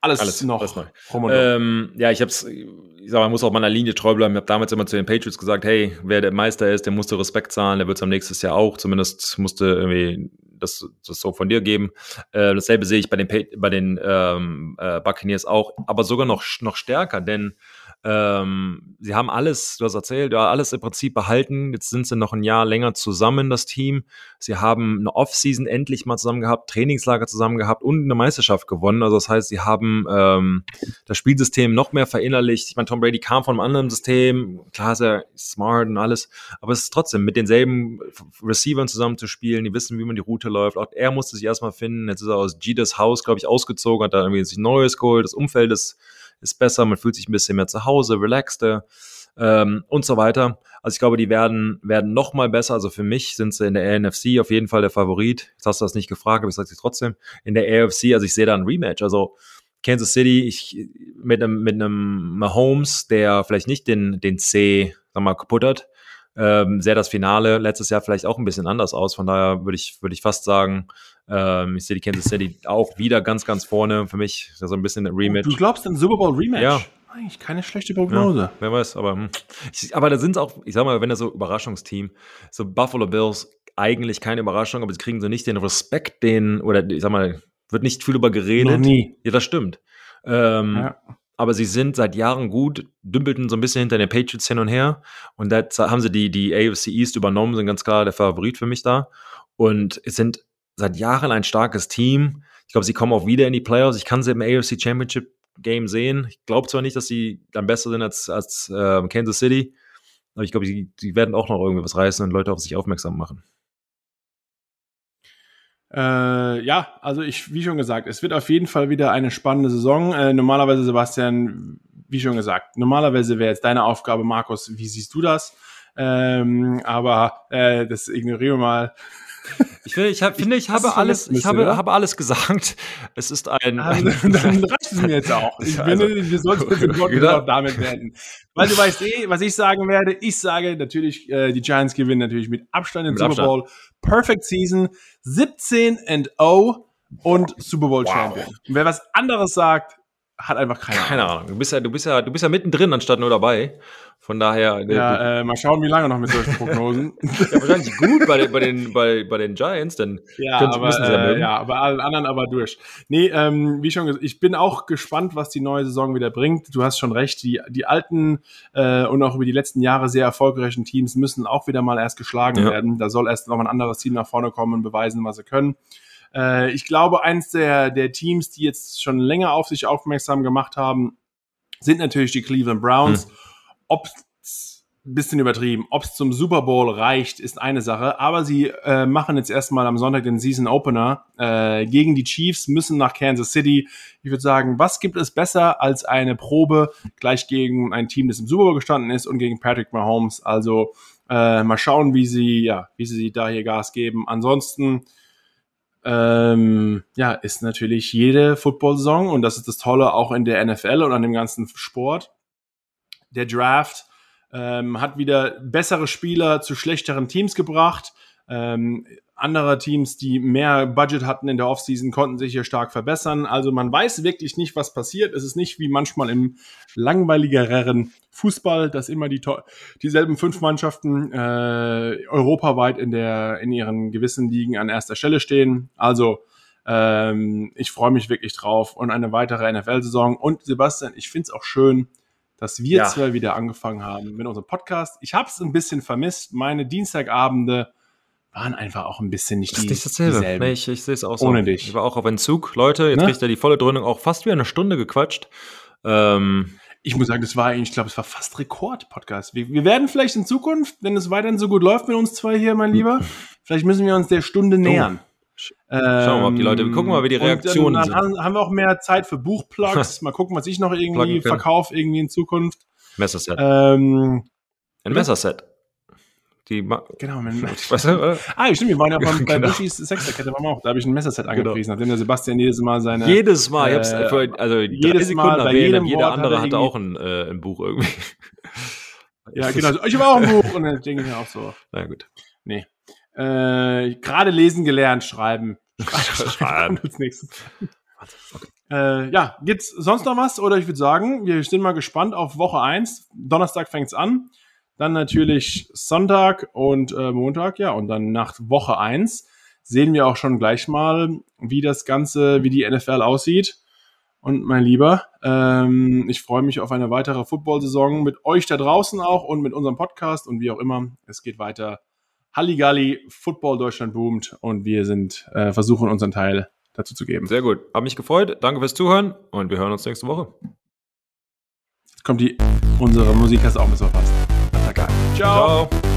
Alles, alles noch alles neu. Ähm, ja, ich hab's, ich sag, man muss auch meiner Linie treu bleiben. Ich habe damals immer zu den Patriots gesagt, hey, wer der Meister ist, der musste Respekt zahlen, der wird es am nächsten Jahr auch. Zumindest musste irgendwie das, das so von dir geben. Äh, dasselbe sehe ich bei den, bei den ähm, äh, Buccaneers auch, aber sogar noch, noch stärker, denn ähm, sie haben alles, du hast erzählt, ja, alles im Prinzip behalten. Jetzt sind sie noch ein Jahr länger zusammen, das Team. Sie haben eine Offseason endlich mal zusammen gehabt, Trainingslager zusammen gehabt und eine Meisterschaft gewonnen. Also das heißt, sie haben ähm, das Spielsystem noch mehr verinnerlicht. Ich meine, Tom Brady kam von einem anderen System. Klar ist er smart und alles, aber es ist trotzdem mit denselben Receivern zusammen zu spielen. Die wissen, wie man die Route läuft. Auch er musste sich erstmal finden. Jetzt ist er aus Jeter's Haus, glaube ich, ausgezogen, hat da irgendwie sich Neues geholt. Das Umfeld ist ist besser, man fühlt sich ein bisschen mehr zu Hause, relaxter ähm, und so weiter. Also ich glaube, die werden, werden noch mal besser. Also für mich sind sie in der NFC auf jeden Fall der Favorit. Jetzt hast du das nicht gefragt, aber ich sage es trotzdem. In der AFC, also ich sehe da ein Rematch. Also Kansas City, ich, mit einem, mit einem Mahomes, der vielleicht nicht den, den C, sag mal, kaputt hat, ähm, sähe das Finale letztes Jahr vielleicht auch ein bisschen anders aus. Von daher würde ich, würde ich fast sagen, ähm, ich sehe die Kansas City auch wieder ganz, ganz vorne. Für mich ist das so ein bisschen ein Rematch. Du glaubst an Super Bowl Rematch? Ja. eigentlich keine schlechte Prognose. Ja, wer weiß, aber, hm. ich, aber da sind es auch, ich sag mal, wenn er so Überraschungsteam, so Buffalo Bills, eigentlich keine Überraschung, aber sie kriegen so nicht den Respekt, den, oder ich sag mal, wird nicht viel über geredet. Noch nie. Ja, das stimmt. Ähm, ja. Aber sie sind seit Jahren gut, dümpelten so ein bisschen hinter den Patriots hin und her. Und da haben sie die, die AFC East übernommen, sind ganz klar der Favorit für mich da. Und es sind seit Jahren ein starkes Team. Ich glaube, sie kommen auch wieder in die Playoffs. Ich kann sie im AFC Championship Game sehen. Ich glaube zwar nicht, dass sie dann besser sind als, als äh, Kansas City, aber ich glaube, sie, sie werden auch noch irgendwie was reißen und Leute auf sich aufmerksam machen. Äh, ja, also ich, wie schon gesagt, es wird auf jeden Fall wieder eine spannende Saison. Äh, normalerweise, Sebastian, wie schon gesagt, normalerweise wäre jetzt deine Aufgabe, Markus, wie siehst du das? Ähm, aber äh, das ignorieren wir mal. Ich finde, ich, hab, finde, ich habe alles, ich habe, habe alles gesagt. [laughs] Es ist ein. Also, dann [laughs] reicht es mir jetzt auch. [laughs] Ich also, finde, wir sollten jetzt den Podcast auch damit beenden. Weil du weißt eh, was ich sagen werde. Ich sage natürlich, äh, die Giants gewinnen natürlich mit Abstand im Super Bowl. Perfect Season, 17 and 0 und Super Bowl wow. Champion. Und wer was anderes sagt, hat einfach keine, keine Ahnung. Ahnung. Du bist ja, du bist ja, du bist ja mittendrin anstatt nur dabei. Von daher. Äh, ja, äh, mal schauen, wie lange noch mit solchen Prognosen. [laughs] ja, wahrscheinlich gut bei den, bei den, bei, bei den Giants, denn ja, können, aber, müssen sie ja, äh, ja, aber allen anderen aber durch. Nee, ähm, wie schon gesagt, ich bin auch gespannt, was die neue Saison wieder bringt. Du hast schon recht, die, die alten äh, und auch über die letzten Jahre sehr erfolgreichen Teams müssen auch wieder mal erst geschlagen ja. werden. Da soll erst noch ein anderes Team nach vorne kommen und beweisen, was sie können. Äh, ich glaube, eins der, der Teams, die jetzt schon länger auf sich aufmerksam gemacht haben, sind natürlich die Cleveland Browns. Hm. Ob bisschen übertrieben. Ob es zum Super Bowl reicht, ist eine Sache. Aber sie äh, machen jetzt erstmal am Sonntag den Season Opener äh, gegen die Chiefs, müssen nach Kansas City. Ich würde sagen, was gibt es besser als eine Probe gleich gegen ein Team, das im Super Bowl gestanden ist und gegen Patrick Mahomes? Also äh, mal schauen, wie sie, ja, wie sie da hier Gas geben. Ansonsten ähm, ja, ist natürlich jede Football-Saison und das ist das Tolle auch in der NFL und an dem ganzen Sport. Der Draft ähm, hat wieder bessere Spieler zu schlechteren Teams gebracht. Ähm, andere Teams, die mehr Budget hatten in der Offseason, konnten sich hier stark verbessern. Also man weiß wirklich nicht, was passiert. Es ist nicht wie manchmal im langweiligeren Fußball, dass immer die dieselben fünf Mannschaften äh, europaweit in der in ihren gewissen Ligen an erster Stelle stehen. Also ähm, ich freue mich wirklich drauf und eine weitere NFL-Saison. Und Sebastian, ich finde es auch schön, dass wir ja. zwei wieder angefangen haben mit unserem Podcast. Ich habe es ein bisschen vermisst. Meine Dienstagabende waren einfach auch ein bisschen nicht, das die, ist dasselbe. Nee, ich, ich sehe es auch so. Ohne dich. Ich war auch auf Entzug. Leute, jetzt ne? kriegt er die volle Dröhnung auch fast wie eine Stunde gequatscht. Ähm, ich muss sagen, das war eigentlich, ich glaube, es war fast Rekord-Podcast. Wir, wir, werden vielleicht in Zukunft, wenn es weiterhin so gut läuft mit uns zwei hier, mein Lieber, vielleicht müssen wir uns der Stunde nähern. Schauen wir mal, ob die Leute, wir gucken mal, wie die Reaktionen dann, dann sind. haben wir auch mehr Zeit für Buchplugs. [laughs] mal gucken, was ich noch irgendwie verkaufe, irgendwie in Zukunft. Messerset. Ähm, Ein Messerset. Die genau, mein, weißt du, Ah, stimmt, wir waren ja [laughs] beim, bei genau. Bushis Sechsterkette, waren wir auch. Da habe ich ein Messerset genau. angepriesen, nachdem der Sebastian jedes Mal seine. Jedes Mal, ich hab's äh, für, also jedes Mal, bei jedem jeder Wort andere hatte auch ein, äh, ein Buch irgendwie. [laughs] Ja, genau. Ich habe auch ein [laughs] Buch und dann denke ich mir auch so. Na gut. Nee. Äh, Gerade lesen gelernt, schreiben. Schreiben. Okay. Äh, ja, gibt's sonst noch was? Oder ich würde sagen, wir sind mal gespannt auf Woche 1. Donnerstag fängt's an. Dann natürlich Sonntag und äh, Montag, ja, und dann nach Woche eins sehen wir auch schon gleich mal, wie das Ganze, wie die NFL aussieht. Und mein Lieber, ähm, ich freue mich auf eine weitere Football-Saison mit euch da draußen auch und mit unserem Podcast und wie auch immer. Es geht weiter. Halligalli, Football Deutschland boomt und wir sind äh, versuchen unseren Teil dazu zu geben. Sehr gut. Hab mich gefreut. Danke fürs Zuhören und wir hören uns nächste Woche. Jetzt kommt die unsere Musik hast du auch mit so fast. Ciao. Ciao.